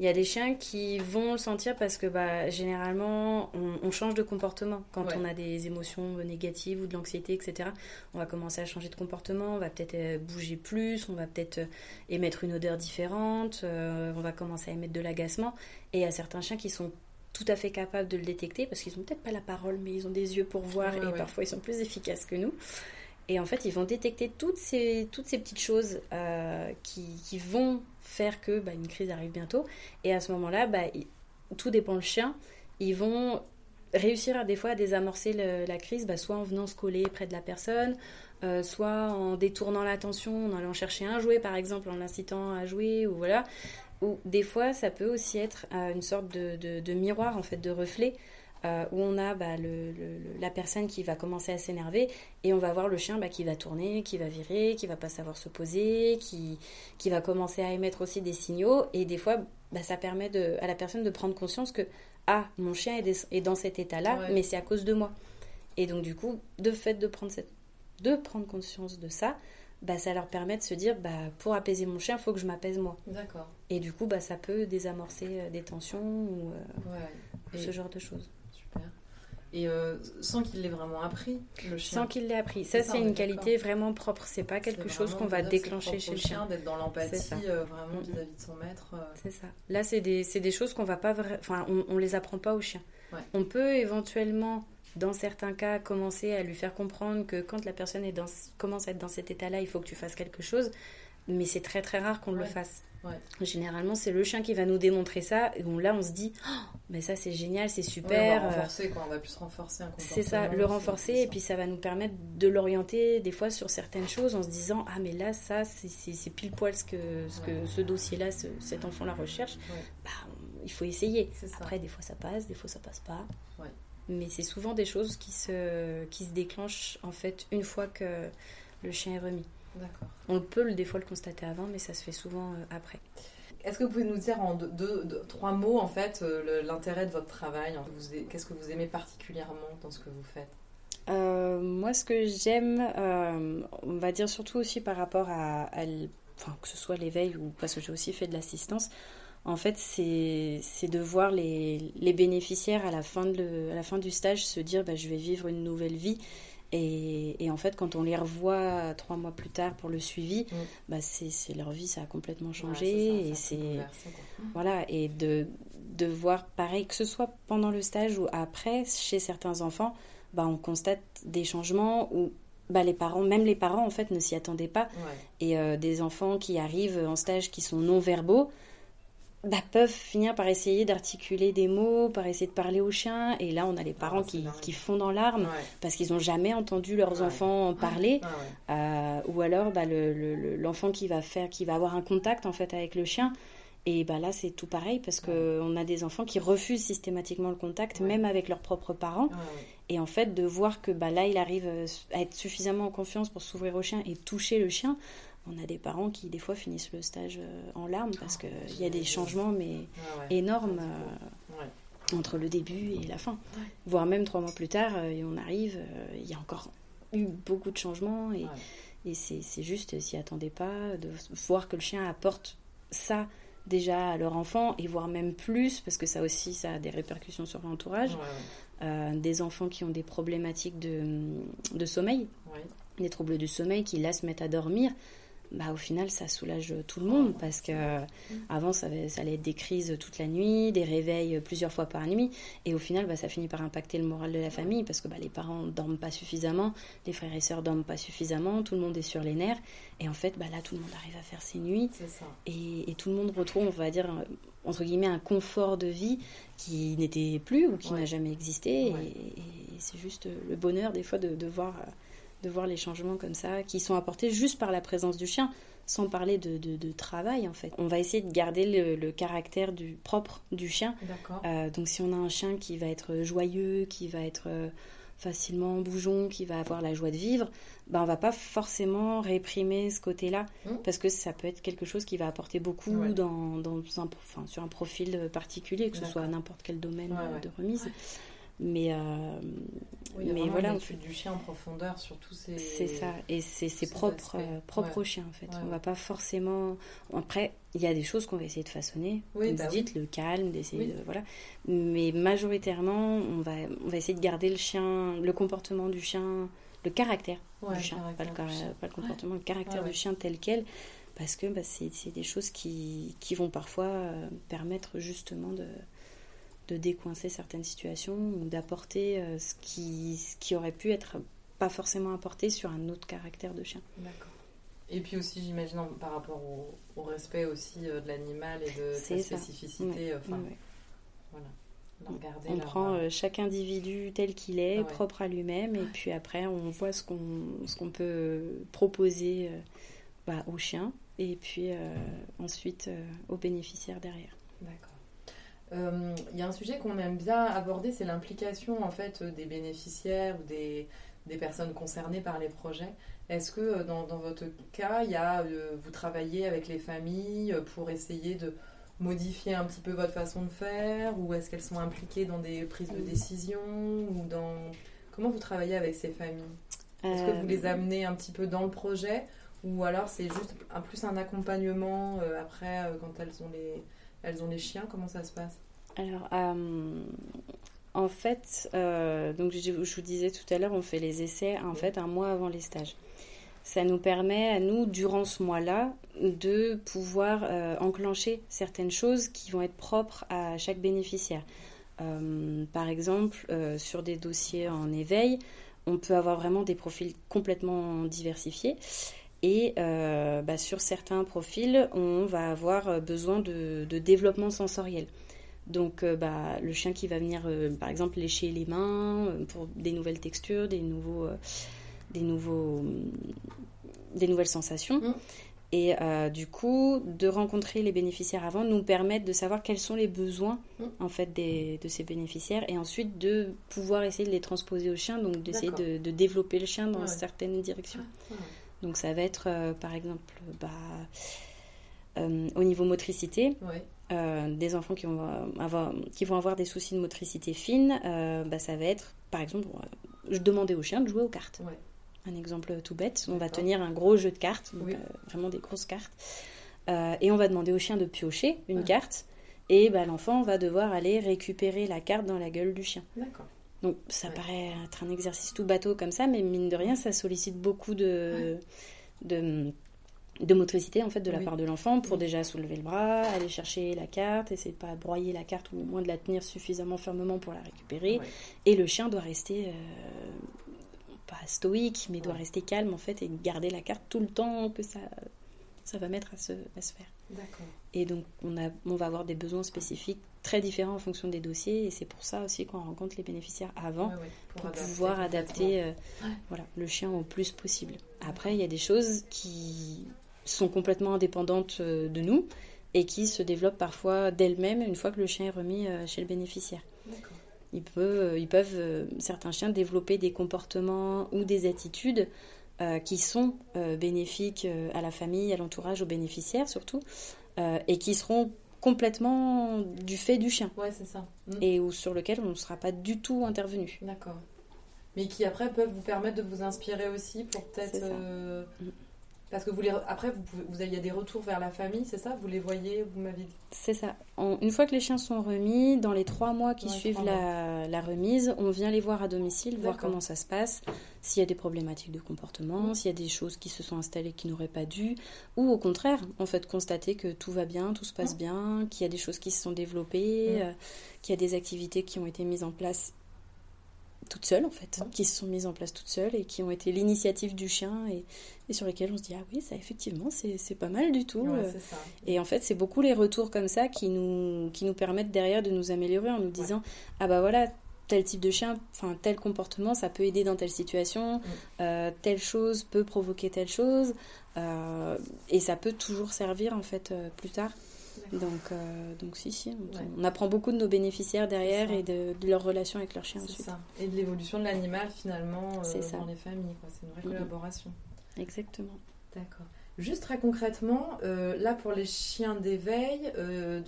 Il y a des chiens qui vont le sentir parce que bah, généralement, on, change de comportement. Quand on a des émotions négatives ou de l'anxiété, etc., on va commencer à changer de comportement, on va peut-être euh, bouger plus, on va peut-être euh, émettre une odeur différente, euh, on va commencer à émettre de l'agacement. Et il y a certains chiens qui sont tout à fait capables de le détecter parce qu'ils n'ont peut-être pas la parole, mais ils ont des yeux pour voir et parfois ils sont plus efficaces que nous. Et en fait, ils vont détecter toutes ces, toutes ces petites choses euh, qui, qui, vont faire que bah, une crise arrive bientôt. Et à ce moment-là, bah, tout dépend le chien. Ils vont réussir à, des fois à désamorcer la crise, bah, soit en venant se coller près de la personne, euh, soit en détournant l'attention, en allant chercher un jouet par exemple, en l'incitant à jouer, ou voilà. Ou des fois, ça peut aussi être euh, une sorte de, de, de, miroir, en fait, de reflet. Euh, où on a bah, le, la personne qui va commencer à s'énerver et on va voir le chien bah, qui va tourner, qui va virer, qui va pas savoir se poser, qui, qui va commencer à émettre aussi des signaux et des fois bah, ça permet de, à la personne de prendre conscience que ah mon chien est, est dans cet état-là mais c'est à cause de moi et donc du coup de fait de prendre cette, de prendre conscience de ça bah, ça leur permet de se dire bah, pour apaiser mon chien, il faut que je m'apaise moi. D'accord. Et du coup, bah, ça peut désamorcer euh, des tensions ou, euh, ce genre de choses. Et euh, sans qu'il l'ait vraiment appris, le chien. Sans qu'il l'ait appris. Ça, c'est une qualité vraiment propre. C'est pas quelque chose qu'on va déclencher chez le chien. D'être dans l'empathie euh, vraiment vis-à-vis de son maître. Euh. C'est ça. Là, c'est des, des, choses qu'on va pas. Enfin, on, on, les apprend pas au chien. On peut éventuellement, dans certains cas, commencer à lui faire comprendre que quand la personne est dans, commence à être dans cet état-là, il faut que tu fasses quelque chose. Mais c'est très très rare qu'on le fasse. Généralement, c'est le chien qui va nous démontrer ça. Et là, on se dit, oh, mais ça, c'est génial, c'est super. on va renforcer, quoi. On va plus renforcer un C'est ça, le renforcer. Et puis, ça va nous permettre de l'orienter, des fois, sur certaines choses, en se disant, ah, mais là, ça, c'est pile poil ce que ce, que, ce dossier-là, cet enfant-là recherche. Bah, il faut essayer. Après, des fois, ça passe, des fois, ça passe pas. Mais c'est souvent des choses qui se, qui se déclenchent, en fait, une fois que le chien est remis. On peut des fois le constater avant, mais ça se fait souvent euh, après. Est-ce que vous pouvez nous dire en deux, trois mots en fait euh, l'intérêt de votre travail Qu'est-ce que vous aimez particulièrement dans ce que vous faites? Euh, Moi, ce que j'aime, on va dire surtout aussi par rapport à, enfin, que ce soit l'éveil ou parce que j'ai aussi fait de l'assistance, en fait, c'est de voir les, les, bénéficiaires à la, fin de à la fin du stage se dire bah, je vais vivre une nouvelle vie et, en fait, quand on les revoit trois mois plus tard pour le suivi, mm. bah c'est leur vie, ça a complètement changé. et c'est voilà et de, de voir pareil que ce soit pendant le stage ou après chez certains enfants, bah on constate des changements où bah les parents, même les parents en fait ne s'y attendaient pas. Et euh, des enfants qui arrivent en stage qui sont non verbaux, bah, peuvent finir par essayer d'articuler des mots, par essayer de parler au chien. Et là, on a les parents qui, qui, font dans l'arme parce qu'ils n'ont jamais entendu leurs enfants parler. Euh, ou alors, bah, l'enfant le, qui va faire, qui va avoir un contact en fait avec le chien. Et bah là, c'est tout pareil parce que on a des enfants qui refusent systématiquement le contact, même avec leurs propres parents. Et en fait, de voir que bah là, il arrive à être suffisamment en confiance pour s'ouvrir au chien et toucher le chien, on a des parents qui des fois finissent le stage euh, en larmes parce qu'il y a des changements mais énormes. Euh. entre le début et la fin. Voire même trois mois plus tard, et on arrive, il y a encore eu beaucoup de changements et, et c'est juste s'y attendait pas, de voir que le chien apporte ça déjà à leur enfant et voire même plus parce que ça aussi ça a des répercussions sur l'entourage euh, des enfants qui ont des problématiques de, de sommeil des troubles du sommeil qui là se mettent à dormir bah, au final, ça soulage tout le monde parce que avant, ça, ça, allait être des crises toute la nuit, des réveils plusieurs fois par nuit. Et au final, bah, ça finit par impacter le moral de la famille parce que bah, les parents dorment pas suffisamment, les frères et sœurs dorment pas suffisamment, tout le monde est sur les nerfs. Et en fait, bah, là, tout le monde arrive à faire ses nuits. Et, et, tout le monde retrouve, on va dire, entre guillemets, un confort de vie qui n'était plus ou qui n'a jamais existé. Et, c'est juste le bonheur, des fois, de, de voir de voir les changements comme ça, qui sont apportés juste par la présence du chien, sans parler de, de, travail en fait. On va essayer de garder le, caractère du propre du chien. Euh, donc si on a un chien qui va être joyeux, qui va être euh, facilement bougeon, qui va avoir la joie de vivre, ben on va pas forcément réprimer ce côté-là mmh. parce que ça peut être quelque chose qui va apporter beaucoup dans, dans un, enfin, sur un profil particulier, que ce soit n'importe quel domaine de remise. Mais, euh, mais voilà. Fait du chien en profondeur sur tous ces. C'est ça. Et c'est ses propres, euh, propres chiens, en fait. on va pas forcément. Après, il y a des choses qu'on va essayer de façonner. comme bah vous dites, le calme, d'essayer de. Voilà. Mais majoritairement, on va, on va essayer de garder le chien, le comportement du chien, le caractère du chien. Pas le, pas le, comportement, le caractère du chien tel quel. Parce que bah, c'est des choses qui, qui vont parfois euh, permettre justement de de décoincer certaines situations ou d'apporter euh, ce, qui, ce qui aurait pu être pas forcément apporté sur un autre caractère de chien. D'accord. Et puis aussi, j'imagine, par rapport au, respect aussi euh, de l'animal et de sa spécificité. Voilà. On prend euh, chaque individu tel qu'il est, propre à lui-même, et puis après, on voit ce qu'on qu'on peut proposer bah, au chien, et puis ensuite aux bénéficiaires derrière. D'accord. Il euh, y a un sujet qu'on aime bien aborder, c'est l'implication en fait des bénéficiaires ou des, des, personnes concernées par les projets. Est-ce que euh, dans, dans, votre cas, y a, euh, vous travaillez avec les familles pour essayer de modifier un petit peu votre façon de faire ou est-ce qu'elles sont impliquées dans des prises de décision ou dans comment vous travaillez avec ces familles? Est-ce que vous les amenez un petit peu dans le projet ou alors c'est juste un plus un accompagnement après quand elles ont les elles ont les chiens Comment ça se passe? Alors, euh, en fait, euh, donc je, vous disais tout à l'heure, on fait les essais en fait un mois avant les stages. Ça nous permet à nous, durant ce mois-là, de pouvoir euh, enclencher certaines choses qui vont être propres à chaque bénéficiaire. par exemple, sur des dossiers en éveil, on peut avoir vraiment des profils complètement diversifiés. Et euh, bah, sur certains profils, on va avoir euh, besoin de, développement sensoriel. Donc euh, bah, le chien qui va venir, par exemple, lécher les mains pour des nouvelles textures, des, nouveaux, des, nouveaux, des nouvelles sensations. Mm. Et du coup, de rencontrer les bénéficiaires avant nous permettre de savoir quels sont les besoins mm. en fait de ces bénéficiaires et ensuite de pouvoir essayer de les transposer au chien, donc d'essayer de, développer le chien dans certaines directions. Donc ça va être euh, par exemple bah, euh, au niveau motricité. Euh, des enfants qui vont, avoir, qui vont avoir des soucis de motricité fine, bah, ça va être, par exemple, je demandais au chien de jouer aux cartes. Un exemple tout bête, on va tenir un gros jeu de cartes, vraiment des grosses cartes, et on va demander au chien de piocher une carte, et bah, l'enfant va devoir aller récupérer la carte dans la gueule du chien. D'accord. Donc ça paraît être un exercice tout bateau comme ça, mais mine de rien, ça sollicite beaucoup de, de, motricité en fait de la part de l'enfant pour déjà soulever le bras, aller chercher la carte, essayer de pas broyer la carte ou au moins de la tenir suffisamment fermement pour la récupérer. Et le chien doit rester euh, pas stoïque, mais doit rester calme en fait et garder la carte tout le temps que ça ça va mettre à se, à se faire. Et donc, on, a, on va avoir des besoins spécifiques très différents en fonction des dossiers, et c'est pour ça aussi qu'on rencontre les bénéficiaires avant, pour, pouvoir adapter euh, voilà, le chien au plus possible. Après, il y a des choses qui sont complètement indépendantes euh, de nous, et qui se développent parfois d'elles-mêmes une fois que le chien est remis euh, chez le bénéficiaire. Ils peuvent, ils peuvent, certains chiens, développer des comportements ou des attitudes euh, qui sont euh, bénéfiques à la famille, à l'entourage, aux bénéficiaires surtout, et qui seront complètement du fait du chien. Ouais, c'est ça. Mm. Et où, sur lequel on ne sera pas du tout intervenu. D'accord. Mais qui après peuvent vous permettre de vous inspirer aussi pour peut-être. Euh. Parce que vous les, après, vous, pouvez, vous avez des retours vers la famille, c'est ça? Vous les voyez, vous m'avez dit? C'est ça. une fois que les chiens sont remis, dans les trois mois qui suivent la, remise, on vient les voir à domicile, voir comment ça se passe, s'il y a des problématiques de comportement, s'il y a des choses qui se sont installées qui n'auraient pas dû, ou au contraire, en fait, constater que tout va bien, tout se passe bien, qu'il y a des choses qui se sont développées, euh, qu'il y a des activités qui ont été mises en place toutes seules en fait, qui se sont mises en place toutes seules et qui ont été l'initiative du chien et, sur lesquelles on se dit ah oui ça effectivement c'est pas mal du tout. Euh. Et en fait c'est beaucoup les retours comme ça qui nous, qui nous permettent derrière de nous améliorer en nous disant ah bah voilà tel type de chien, enfin tel comportement ça peut aider dans telle situation, mm. euh, telle chose peut provoquer telle chose euh, et ça peut toujours servir en fait plus tard. Donc, euh, donc si, si, on, apprend beaucoup de nos bénéficiaires derrière et de, leur relation avec leur chien ensuite. Ça. Et de l'évolution de l'animal finalement euh, dans les familles. C'est une vraie collaboration. Exactement. D'accord. Juste très concrètement, euh, là pour les chiens d'éveil,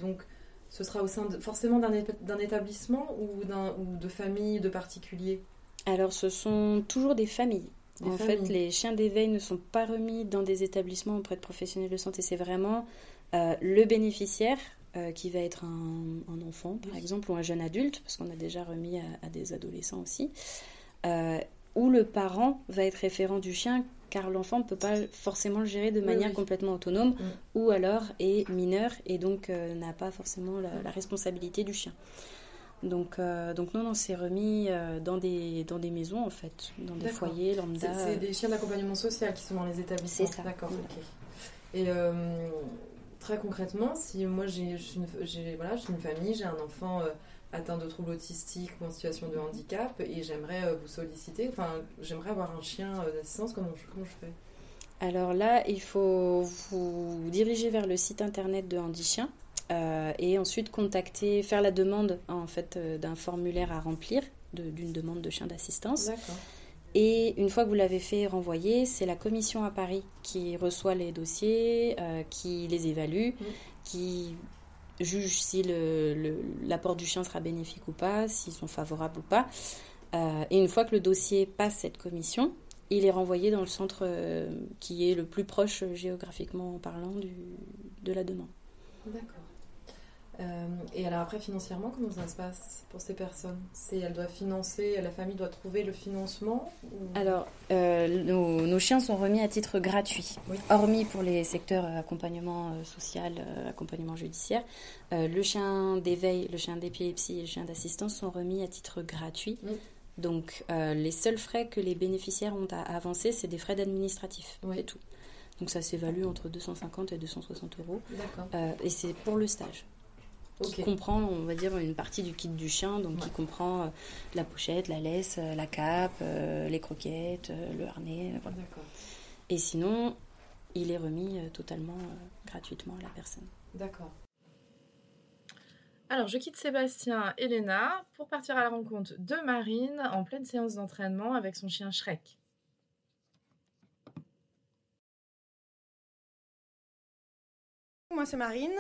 donc ce sera au sein de, forcément d'un établissement ou, ou de famille, de particuliers? Alors ce sont toujours des familles. en fait, les chiens d'éveil ne sont pas remis dans des établissements auprès de professionnels de santé. C'est vraiment euh, le bénéficiaire, euh, qui va être un, enfant, par exemple, ou un jeune adulte, parce qu'on a déjà remis à, des adolescents aussi, euh, ou le parent va être référent du chien, car l'enfant ne peut pas forcément le gérer de manière complètement autonome, mm. ou alors est mineur et donc n'a pas forcément la, responsabilité du chien. Donc, donc non, non, c'est remis dans, des, dans des maisons, en fait, dans des foyers lambda. C'est des chiens d'accompagnement social qui sont dans les établissements. C'est ça. D'accord, mm. ok. Et Très concrètement, si moi j'ai une, voilà, une famille, j'ai un enfant euh, atteint de troubles autistiques ou en situation de handicap et j'aimerais euh, vous solliciter, enfin j'aimerais avoir un chien euh, d'assistance, comment, comment je fais? Alors là, il faut vous diriger vers le site internet de Handichien et ensuite contacter, faire la demande en fait d'un formulaire à remplir, d'une demande de chien d'assistance. D'accord. Et une fois que vous l'avez fait renvoyer, c'est la commission à Paris qui reçoit les dossiers, euh, qui les évalue, qui juge si l'apport du chien sera bénéfique ou pas, s'ils sont favorables ou pas. Euh, et une fois que le dossier passe cette commission, il est renvoyé dans le centre euh, qui est le plus proche géographiquement parlant du, de la demande. D'accord. Euh, et alors après, financièrement, comment ça se passe pour ces personnes? C'est Elle doit financer, la famille doit trouver le financement Alors, euh, nos, chiens sont remis à titre gratuit, hormis pour les secteurs euh, accompagnement social, accompagnement judiciaire. le chien d'éveil, le chien d'épilepsie et le chien d'assistance sont remis à titre gratuit. Donc, les seuls frais que les bénéficiaires ont à avancer, c'est des frais administratifs, c'est tout. Donc, ça s'évalue entre 250 et 260 euros. et c'est pour le stage qui comprend, on va dire, une partie du kit du chien, donc qui comprend euh, la pochette, la laisse, euh, la cape, euh, les croquettes, le harnais. Et sinon, il est remis totalement gratuitement à la personne. D'accord. Alors, je quitte Sébastien et Léna pour partir à la rencontre de Marine en pleine séance d'entraînement avec son chien Shrek. Moi, c'est Marine.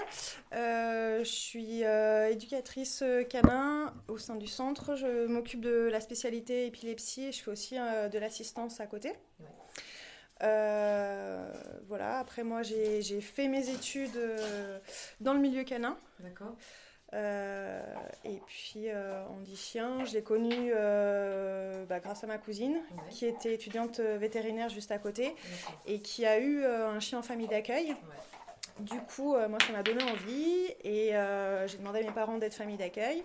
Euh, je suis euh, éducatrice canin au sein du centre. Je m'occupe de la spécialité épilepsie et je fais aussi euh, de l'assistance à côté. voilà, après moi, j'ai fait mes études dans le milieu canin. D'accord. et puis, on dit chien, je l'ai connu bah, grâce à ma cousine, qui était étudiante vétérinaire juste à côté et qui a eu un chien en famille d'accueil. Du coup, euh, moi, ça m'a donné envie et euh, j'ai demandé à mes parents d'être famille d'accueil.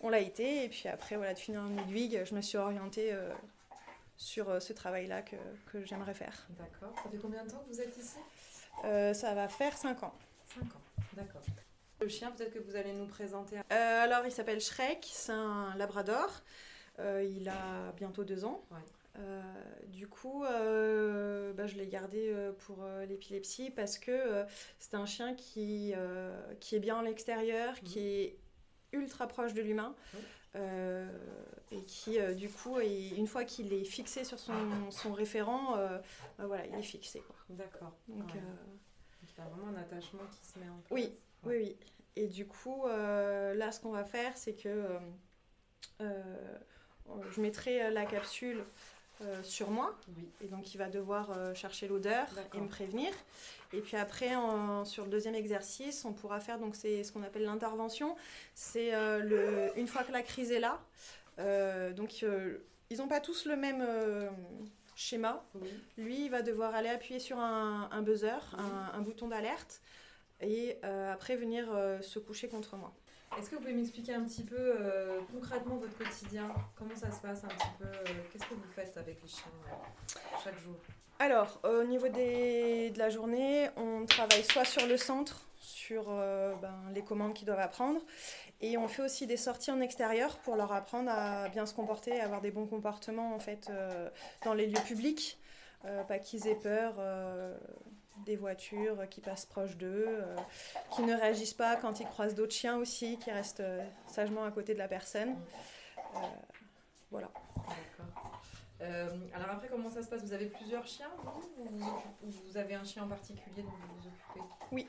On l'a été et puis après, voilà, de finir en Ludwig, je me suis orientée euh, sur ce travail-là que, que j'aimerais faire. D'accord. Ça fait combien de temps que vous êtes ici? Ça va faire 5 ans. 5 ans, d'accord. Le chien, peut-être que vous allez nous présenter. alors, il s'appelle Shrek, c'est un labrador. il a bientôt 2 ans. Ouais. Euh, du coup, euh, bah, je l'ai gardé euh, pour l'épilepsie parce que c'est un chien qui, qui est bien à l'extérieur, mmh. qui est ultra proche de l'humain. et qui du coup une fois qu'il est fixé sur son, son référent voilà il est fixé d'accord donc il y a vraiment un attachement qui se met en place oui Oui, oui. Et du coup, là, ce qu'on va faire, c'est que je mettrai la capsule sur moi. Et donc, il va devoir chercher l'odeur et me prévenir. Et puis après, sur le deuxième exercice, on pourra faire donc c'est ce qu'on appelle l'intervention. C'est le une fois que la crise est là. donc, ils n'ont pas tous le même schéma. Lui, il va devoir aller appuyer sur un, buzzer, un, bouton d'alerte, et euh, après venir euh, se coucher contre moi. Est-ce que vous pouvez m'expliquer un petit peu euh, concrètement votre quotidien? Comment ça se passe un petit peu Qu'est-ce que vous faites avec les chiens chaque jour? Alors, au niveau de la journée, on travaille soit sur le centre, sur ben, les commandes qu'ils doivent apprendre, et on fait aussi des sorties en extérieur pour leur apprendre à bien se comporter, à avoir des bons comportements en fait euh, dans les lieux publics, euh, pas qu'ils aient peur euh, des voitures qui passent proche d'eux, qui ne réagissent pas quand ils croisent d'autres chiens aussi, qui restent sagement à côté de la personne. voilà. Euh, alors après, comment ça se passe? Vous avez plusieurs chiens, vous? Ou vous avez un chien en particulier dont vous vous occupez? Oui.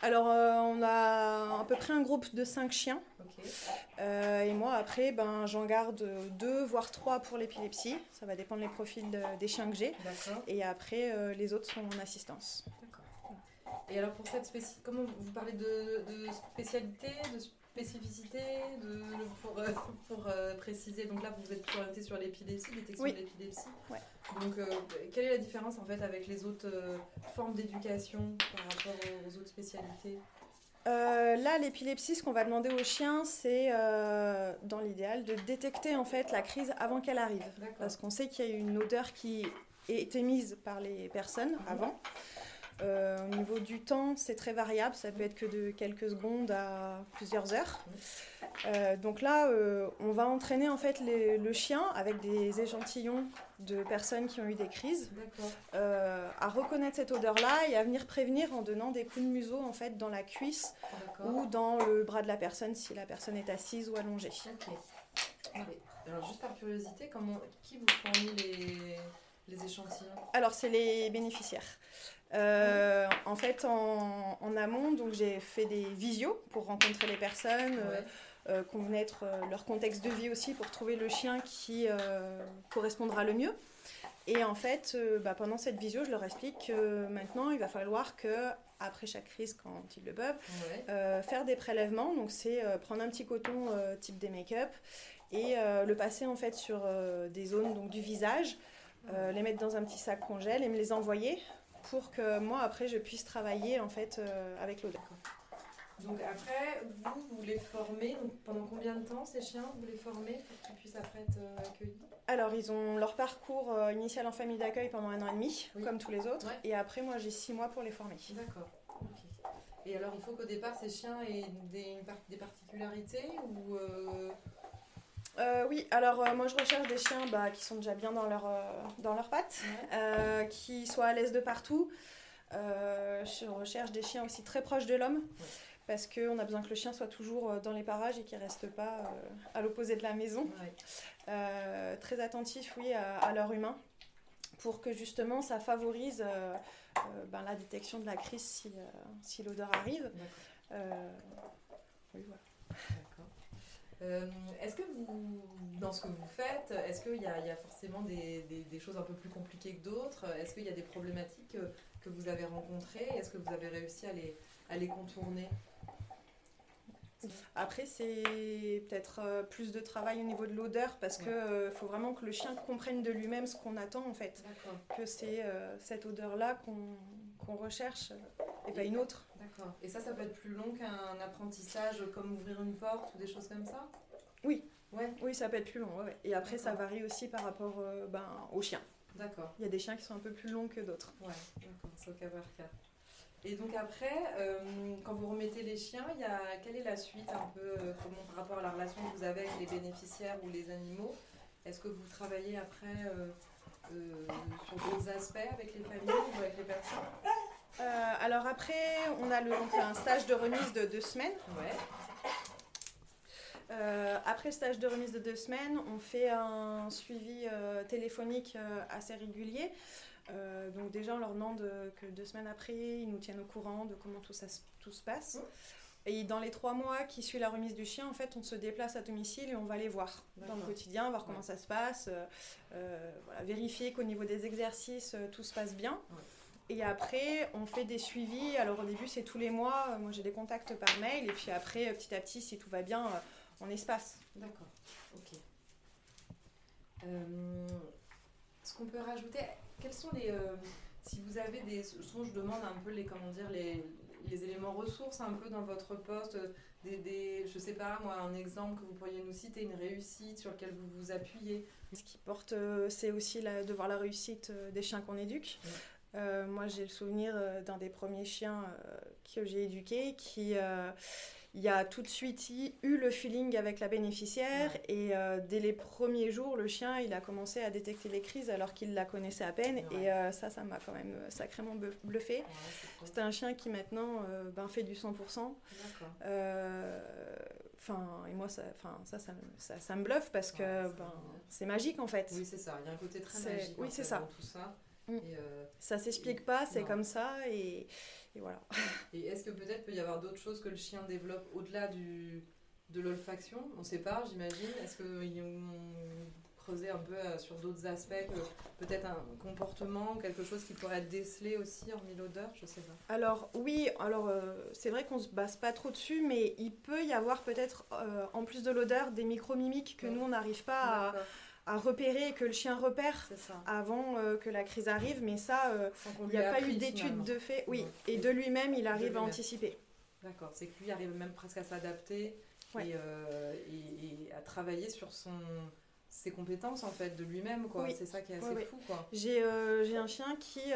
Alors, euh, on a à peu près un groupe de 5 chiens. Euh, et moi, après, ben, j'en garde 2, voire 3 pour l'épilepsie. Ça va dépendre des profils des chiens que j'ai. Et après, les autres sont en assistance. D'accord. Et alors, pour cette spécialité, comment vous parlez de, de spécialité de spécificité de, pour, euh, pour euh, préciser Donc là, vous êtes plus orienté sur l'épilepsie, détection de l'épilepsie. Ouais. Donc, euh, quelle est la différence en fait avec les autres formes d'éducation par rapport aux, autres spécialités? Là, l'épilepsie, ce qu'on va demander aux chiens, c'est dans l'idéal de détecter en fait la crise avant qu'elle arrive, parce qu'on sait qu'il y a une odeur qui est émise par les personnes mhm. avant. Euh, au niveau du temps, c'est très variable, ça peut être que de quelques secondes à plusieurs heures. Euh, donc là, euh, on va entraîner en fait le chien avec des échantillons de personnes qui ont eu des crises à reconnaître cette odeur-là et à venir prévenir en donnant des coups de museau en fait dans la cuisse ou dans le bras de la personne si la personne est assise ou allongée. Alors juste par curiosité, comment, qui vous fournit les, les échantillons? Alors c'est les bénéficiaires. Euh, en fait, en, amont, donc j'ai fait des visios pour rencontrer les personnes, euh, euh, connaître leur contexte de vie aussi pour trouver le chien qui correspondra le mieux. Et en fait, bah, pendant cette visio, je leur explique que maintenant, il va falloir que après chaque crise, quand ils le peuvent, faire des prélèvements. Donc, c'est prendre un petit coton type des make-up et le passer en fait sur des zones donc, du visage, les mettre dans un petit sac congèle et me les envoyer pour que moi, après, je puisse travailler en fait euh, avec l'odeur. Donc après, vous, vous les formez donc pendant combien de temps ces chiens Vous les formez pour qu'ils puissent après être euh, accueillis? Alors ils ont leur parcours euh, initial en famille d'accueil pendant un an et demi, comme tous les autres. Et après, moi j'ai six mois pour les former. D'accord. Et alors il faut qu'au départ ces chiens aient des, des particularités ou euh, oui, alors euh, moi je recherche des chiens bah, qui sont déjà bien dans, leur, euh, dans leurs pattes, qui soient à l'aise de partout. je recherche des chiens aussi très proches de l'homme, parce qu'on a besoin que le chien soit toujours dans les parages et qu'il ne reste pas à l'opposé de la maison. très attentif, oui, à, leur humain, pour que justement ça favorise ben, la détection de la crise si, si l'odeur arrive. oui, voilà. Euh, est-ce que vous, dans ce que vous faites, est-ce qu'il y, a forcément des, choses un peu plus compliquées que d'autres? Est-ce qu'il y a des problématiques que, vous avez rencontrées? Est-ce que vous avez réussi à les, à les contourner? Après, c'est peut-être euh, plus de travail au niveau de l'odeur parce qu'il euh, faut vraiment que le chien comprenne de lui-même ce qu'on attend en fait. Que c'est cette odeur-là qu'on recherche et pas une autre. Et ça, ça peut être plus long qu'un apprentissage comme ouvrir une porte ou des choses comme ça? Oui. Ouais. Oui, ça peut être plus long. Et après, ça varie aussi par rapport euh, ben, aux chiens. D'accord. Il y a des chiens qui sont un peu plus longs que d'autres. Ouais, d'accord, c'est au cas par cas. Et donc après, euh, quand vous remettez les chiens, y a, quelle est la suite un peu euh, comment, par rapport à la relation que vous avez avec les bénéficiaires ou les animaux? Est-ce que vous travaillez après sur d'autres aspects avec les familles ou avec les personnes? Euh, alors après, on a le, un stage de remise de deux semaines. Euh, après le stage de remise de deux semaines, on fait un suivi euh, téléphonique assez régulier. donc déjà, on leur demande que deux semaines après, ils nous tiennent au courant de comment tout, ça, tout se passe. Et dans les trois mois qui suivent la remise du chien, en fait, on se déplace à domicile et on va les voir dans le quotidien, voir comment ça se passe, voilà, vérifier qu'au niveau des exercices, tout se passe bien. Et après, on fait des suivis. Alors au début, c'est tous les mois. Moi, j'ai des contacts par mail. Et puis après, petit à petit, si tout va bien, on espace. D'accord. Ok. Euh, ce qu'on peut rajouter, quels sont les. Euh, si vous avez des. Je demande un peu les. Comment dire les, les éléments ressources un peu dans votre poste, des, des, je sais pas moi, un exemple que vous pourriez nous citer, une réussite sur laquelle vous vous appuyez. Ce qui porte, euh, c'est aussi la, de voir la réussite des chiens qu'on éduque. Moi, j'ai le souvenir d'un des premiers chiens que j'ai éduqué qui il y a tout de suite eu le feeling avec la bénéficiaire et euh, dès les premiers jours, le chien, il a commencé à détecter les crises alors qu'il la connaissait à peine et euh, ça, ça m'a quand même euh, sacrément bluffé. C'était un chien qui maintenant ben, fait du 100%. Enfin, et moi, ça, ça, ça, ça, ça me bluffe parce que ben, c'est magique en fait. Oui, c'est ça. Il y a un côté très magique oui, c'est ça. tout ça. Mm. Et ça s'explique pas, c'est comme ça et et voilà. Et est-ce que peut-être peut y avoir d'autres choses que le chien développe au-delà du, de l'olfaction? On ne sait pas, j'imagine. Est-ce qu'ils ont creusé un peu euh, sur d'autres aspects, peut-être un comportement, quelque chose qui pourrait être décelé aussi, hormis l'odeur? Je sais pas. Alors oui, alors euh, c'est vrai qu'on se base pas trop dessus, mais il peut y avoir peut-être, euh, en plus de l'odeur, des micro-mimiques que nous, on n'arrive pas à à repérer que le chien repère avant euh, que la crise arrive, mais ça, euh, il n'y a pas eu d'études de fait. Oui, et de lui-même, il arrive à anticiper. D'accord, c'est que lui arrive même presque à s'adapter euh, et, à travailler sur son ses compétences en fait de lui-même quoi. C'est ça qui est assez fou quoi. J'ai un chien qui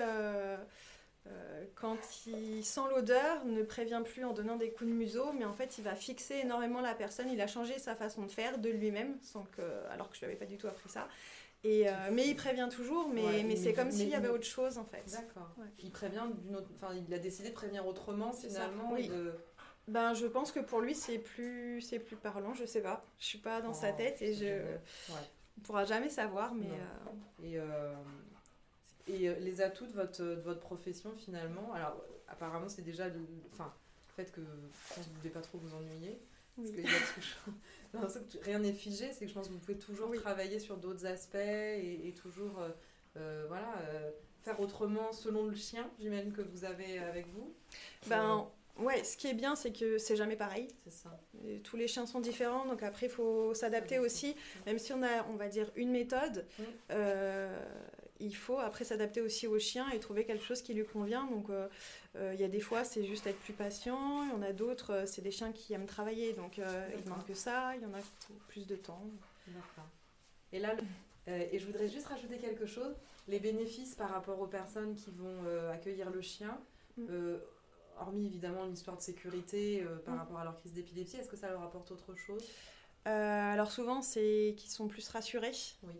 euh, quand il sent l'odeur, ne prévient plus en donnant des coups de museau, mais en fait, il va fixer énormément la personne. Il a changé sa façon de faire de lui-même, sans que, alors que je lui avais pas du tout appris ça. Et, euh, mais il prévient toujours, mais, mais, c'est comme s'il y avait autre chose en fait. D'accord. Il prévient d'une autre, enfin, il a décidé de prévenir autrement finalement. Oui. Ben, je pense que pour lui c'est plus, c'est plus parlant. Je sais pas. Je suis pas dans sa oh, tête et je, ne pourra jamais savoir, mais. Euh, et et euh, les atouts de votre, de votre profession finalement, alors apparemment c'est déjà le, enfin, fait que vous ne devez pas trop vous ennuyer. Parce qu'il y a toujours... rien n'est figé, c'est que je pense que vous pouvez toujours travailler sur d'autres aspects et, toujours euh, euh, voilà, faire autrement selon le chien, j'imagine que vous avez avec vous. Ben, Ouais, ce qui est bien, c'est que c'est jamais pareil. C'est ça. tous les chiens sont différents, donc après, il faut s'adapter aussi. Même si on a, on va dire, une méthode, il faut après s'adapter aussi au chien et trouver quelque chose qui lui convient. Donc euh, euh, il y a des fois c'est juste être plus patient, il y en a d'autres euh, c'est des chiens qui aiment travailler, donc il manque que ça, il y en a plus de temps. D'accord. Et là, et je voudrais juste rajouter quelque chose, les bénéfices par rapport aux personnes qui vont accueillir le chien. Mm. hormis évidemment l'histoire de sécurité par mm. rapport à leur crise d'épilepsie, est-ce que ça leur apporte autre chose? Alors souvent, c'est qu'ils sont plus rassurés. Oui.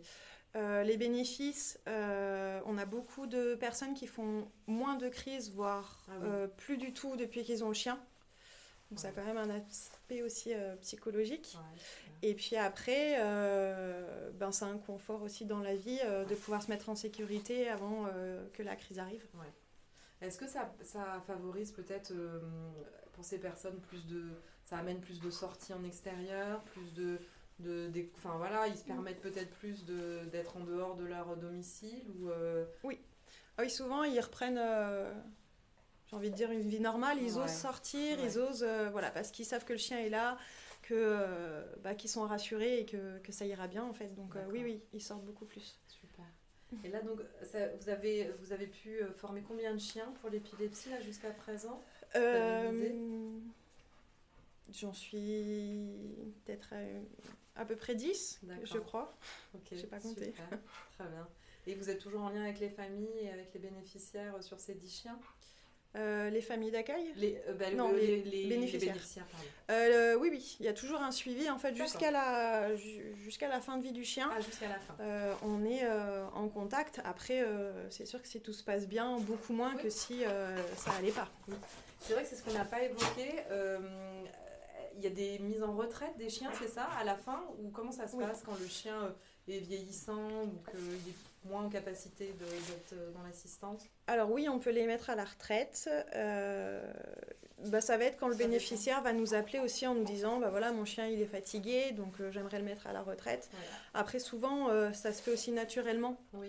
Euh, les bénéfices, euh, on a beaucoup de personnes qui font moins de crises, voire ah euh, plus du tout depuis qu'ils ont le chien. Donc ça a quand même un aspect aussi psychologique. Et puis après, ben, c'est un confort aussi dans la vie de pouvoir se mettre en sécurité avant que la crise arrive. Est-ce que ça, ça favorise peut-être pour ces personnes plus de... Ça amène plus de sorties en extérieur, plus de de, enfin voilà, ils se permettent peut-être plus d'être en dehors de leur domicile ou euh, oui. Ah oui, souvent ils reprennent, euh, j'ai envie de dire une vie normale. Ils osent sortir, ils osent, euh, voilà, parce qu'ils savent que le chien est là, que bah, qu'ils sont rassurés et que, que, ça ira bien en fait. Donc oui, oui, ils sortent beaucoup plus. Super. Et là donc, vous avez vous avez pu former combien de chiens pour l'épilepsie là jusqu'à présent? J'en suis peut-être à peu près 10, je crois. Ok, j'ai pas compté. Très bien. Et vous êtes toujours en lien avec les familles et avec les bénéficiaires sur ces 10 chiens? Euh, les familles d'accueil? Les, euh, bah, Non, les, bénéficiaires. Euh, oui, oui, il y a toujours un suivi en fait jusqu'à la, jusqu'à la fin de vie du chien. Ah, jusqu'à la fin. on est en contact. Après, c'est sûr que si tout se passe bien, beaucoup moins que si ça allait pas. C'est vrai que c'est ce qu'on n'a pas évoqué y a des mises en retraite des chiens, c'est ça, à la fin Ou comment ça se passe quand le chien euh, est vieillissant ou qu'il est moins en capacité d'être euh, dans l'assistance? Alors oui, on peut les mettre à la retraite. Euh, bah, Ça va être quand le bénéficiaire va nous appeler aussi en nous disant bah, voilà, mon chien il est fatigué, donc euh, j'aimerais le mettre à la retraite. Après, souvent, euh, ça se fait aussi naturellement. Oui.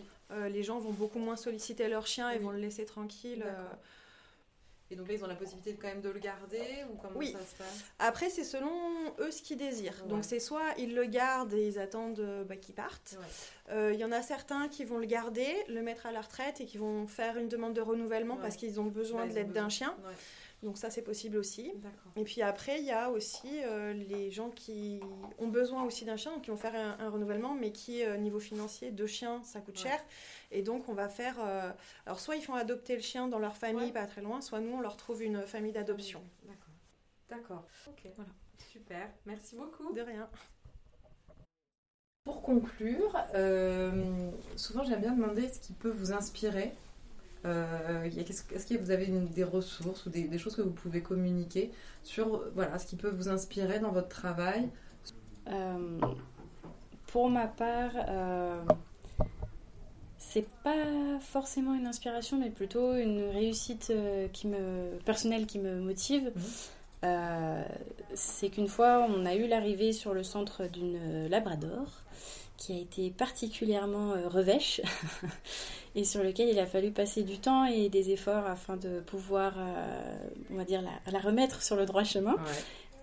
Les gens vont beaucoup moins solliciter leur chien et vont le laisser tranquille. Et donc là, ils ont la possibilité de, quand même de le garder ou comment oui. ça se passe? Après, c'est selon eux ce qu'ils désirent. Donc c'est soit ils le gardent et ils attendent bah, qu'ils partent. Il y en a certains qui vont le garder, le mettre à la retraite et qui vont faire une demande de renouvellement parce qu'ils ont besoin bah, de l'aide d'un chien. Donc ça, c'est possible aussi. Et puis après, il y a aussi euh, les gens qui ont besoin aussi d'un chien, donc qui vont faire un, renouvellement, mais qui, euh, niveau financier, deux chiens, ça coûte cher. Et donc, on va faire... Euh, alors, soit ils font adopter le chien dans leur famille, pas très loin, soit nous, on leur trouve une famille d'adoption. D'accord. D'accord. Ok. Voilà. Super. Merci beaucoup. De rien. Pour conclure, souvent j'aime bien demander ce qui peut vous inspirer euh, Est-ce que vous avez des ressources ou des, choses que vous pouvez communiquer sur voilà, ce qui peut vous inspirer dans votre travail? Euh, Pour ma part, euh, c'est pas forcément une inspiration, mais plutôt une réussite euh, qui me, personnelle qui me motive. Mhm. Euh, c'est qu'une fois, on a eu l'arrivée sur le centre d'une Labrador qui a été particulièrement revêche et sur lequel il a fallu passer du temps et des efforts afin de pouvoir, euh, on va dire, la, remettre sur le droit chemin.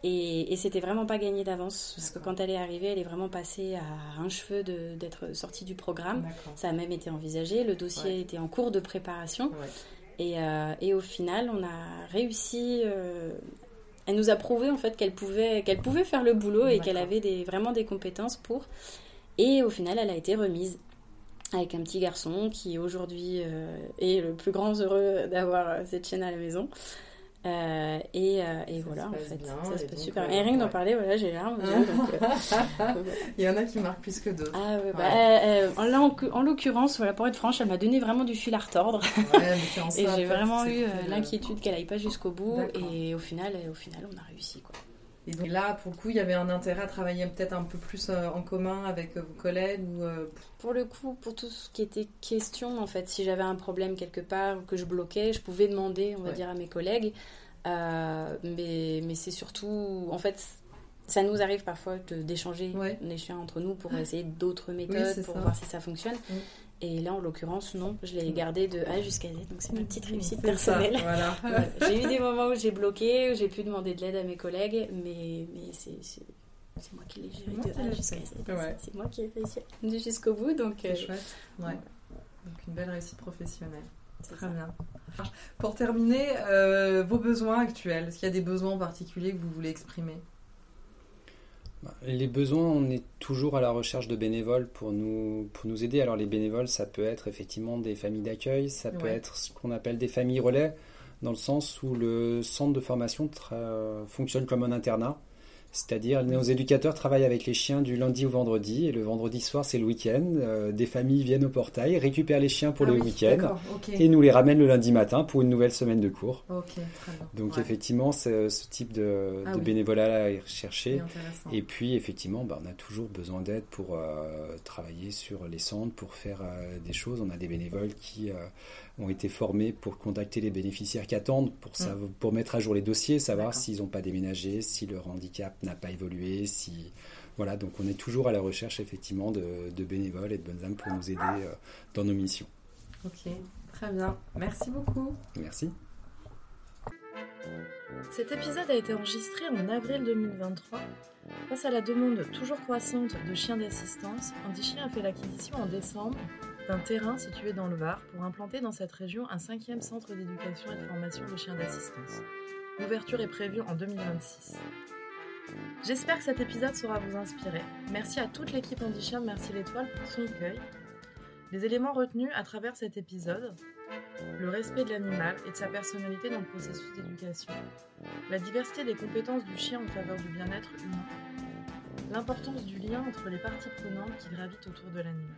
Et, et c'était vraiment pas gagné d'avance, parce que quand elle est arrivée, elle est vraiment passée à un cheveu d'être sortie du programme. Ça a même été envisagé, le dossier était en cours de préparation. Et, euh, et, au final, on a réussi. Euh, elle nous a prouvé en fait qu'elle pouvait, qu'elle pouvait faire le boulot et qu'elle avait des, vraiment des compétences pour. Et au final, elle a été remise avec un petit garçon qui aujourd'hui euh, est le plus grand heureux d'avoir euh, cette chaîne à la maison. Euh, et, et voilà, en fait, ça se passe super. et rien que d'en parler, voilà, j'ai l'air. Il y en a qui marquent plus que d'autres. Ah bah, là, en, l'occurrence, voilà, pour être franche, elle m'a donné vraiment du fil à retordre. et j'ai vraiment eu l'inquiétude qu'elle aille pas jusqu'au bout. Et au final, au final, on a réussi. Quoi. Et donc là, pour le coup, il y avait un intérêt à travailler peut-être un peu plus euh, en commun avec euh, vos collègues ou euh, Pour le coup, pour tout ce qui était question, en fait, si j'avais un problème quelque part ou que je bloquais, je pouvais demander, on va dire, à mes collègues. mais mais c'est surtout, en fait, ça nous arrive parfois d'échanger les chiens entre nous pour essayer d'autres méthodes, pour voir si ça fonctionne. Mm. Et là, en l'occurrence, non, je l'ai gardé de A jusqu'à Z. Donc, c'est ma petite réussite personnelle. Voilà. j'ai eu des moments où j'ai bloqué, où j'ai pu demander de l'aide à mes collègues, mais, mais c'est moi qui l'ai géré de A jusqu'à Z. C'est moi qui ai réussi jusqu'au bout. Donc, c'est euh, chouette. Ouais. Donc, une belle réussite professionnelle. Très bien. Pour terminer, euh, vos besoins actuels. Est-ce qu'il y a des besoins en particulier que vous voulez exprimer? Les besoins, on est toujours à la recherche de bénévoles pour nous, pour nous aider. Alors les bénévoles, ça peut être effectivement des familles d'accueil, ça peut être ce qu'on appelle des familles relais, dans le sens où le centre de formation fonctionne comme un internat. C'est-à-dire, nos éducateurs travaillent avec les chiens du lundi au vendredi, et le vendredi soir, c'est le week-end. Euh, des familles viennent au portail, récupèrent les chiens pour ah le week-end, et nous les ramènent le lundi matin pour une nouvelle semaine de cours. Donc, effectivement, ce type de, ah bénévolat est recherché. Et puis, effectivement, bah, on a toujours besoin d'aide pour euh, travailler sur les centres, pour faire euh, des choses. On a des bénévoles qui ont été formés pour contacter les bénéficiaires qui attendent, pour, mm. pour mettre à jour les dossiers, savoir s'ils n'ont pas déménagé, si leur handicap n'a pas évolué, si... Voilà, donc on est toujours à la recherche effectivement de, bénévoles et de bonnes âmes pour nous aider euh, dans nos missions. Ok, très bien. Merci beaucoup. Merci. Cet épisode a été enregistré en avril 2023. Face à la demande toujours croissante de chiens d'assistance, Andy Chien a fait l'acquisition en décembre d'un terrain situé dans le Var pour implanter dans cette région un cinquième centre d'éducation et de formation de chiens d'assistance. L'ouverture est prévue en 2026. J'espère que cet épisode saura vous inspirer. Merci à toute l'équipe de Merci l'Étoile pour son accueil. Les éléments retenus à travers cet épisode le respect de l'animal et de sa personnalité dans le processus d'éducation, la diversité des compétences du chien en faveur du bien-être humain, l'importance du lien entre les parties prenantes qui gravitent autour de l'animal.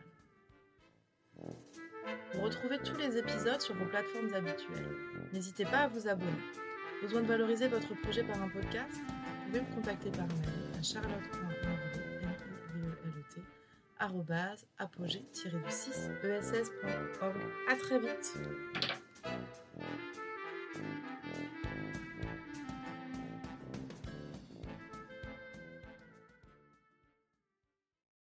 Vous retrouvez tous les épisodes sur vos plateformes habituelles. N'hésitez pas à vous abonner. Besoin de valoriser votre projet par un podcast? vous pouvez me contacter par mail à charlotte.arrobaseapogée apogée-6ess.org. À très vite!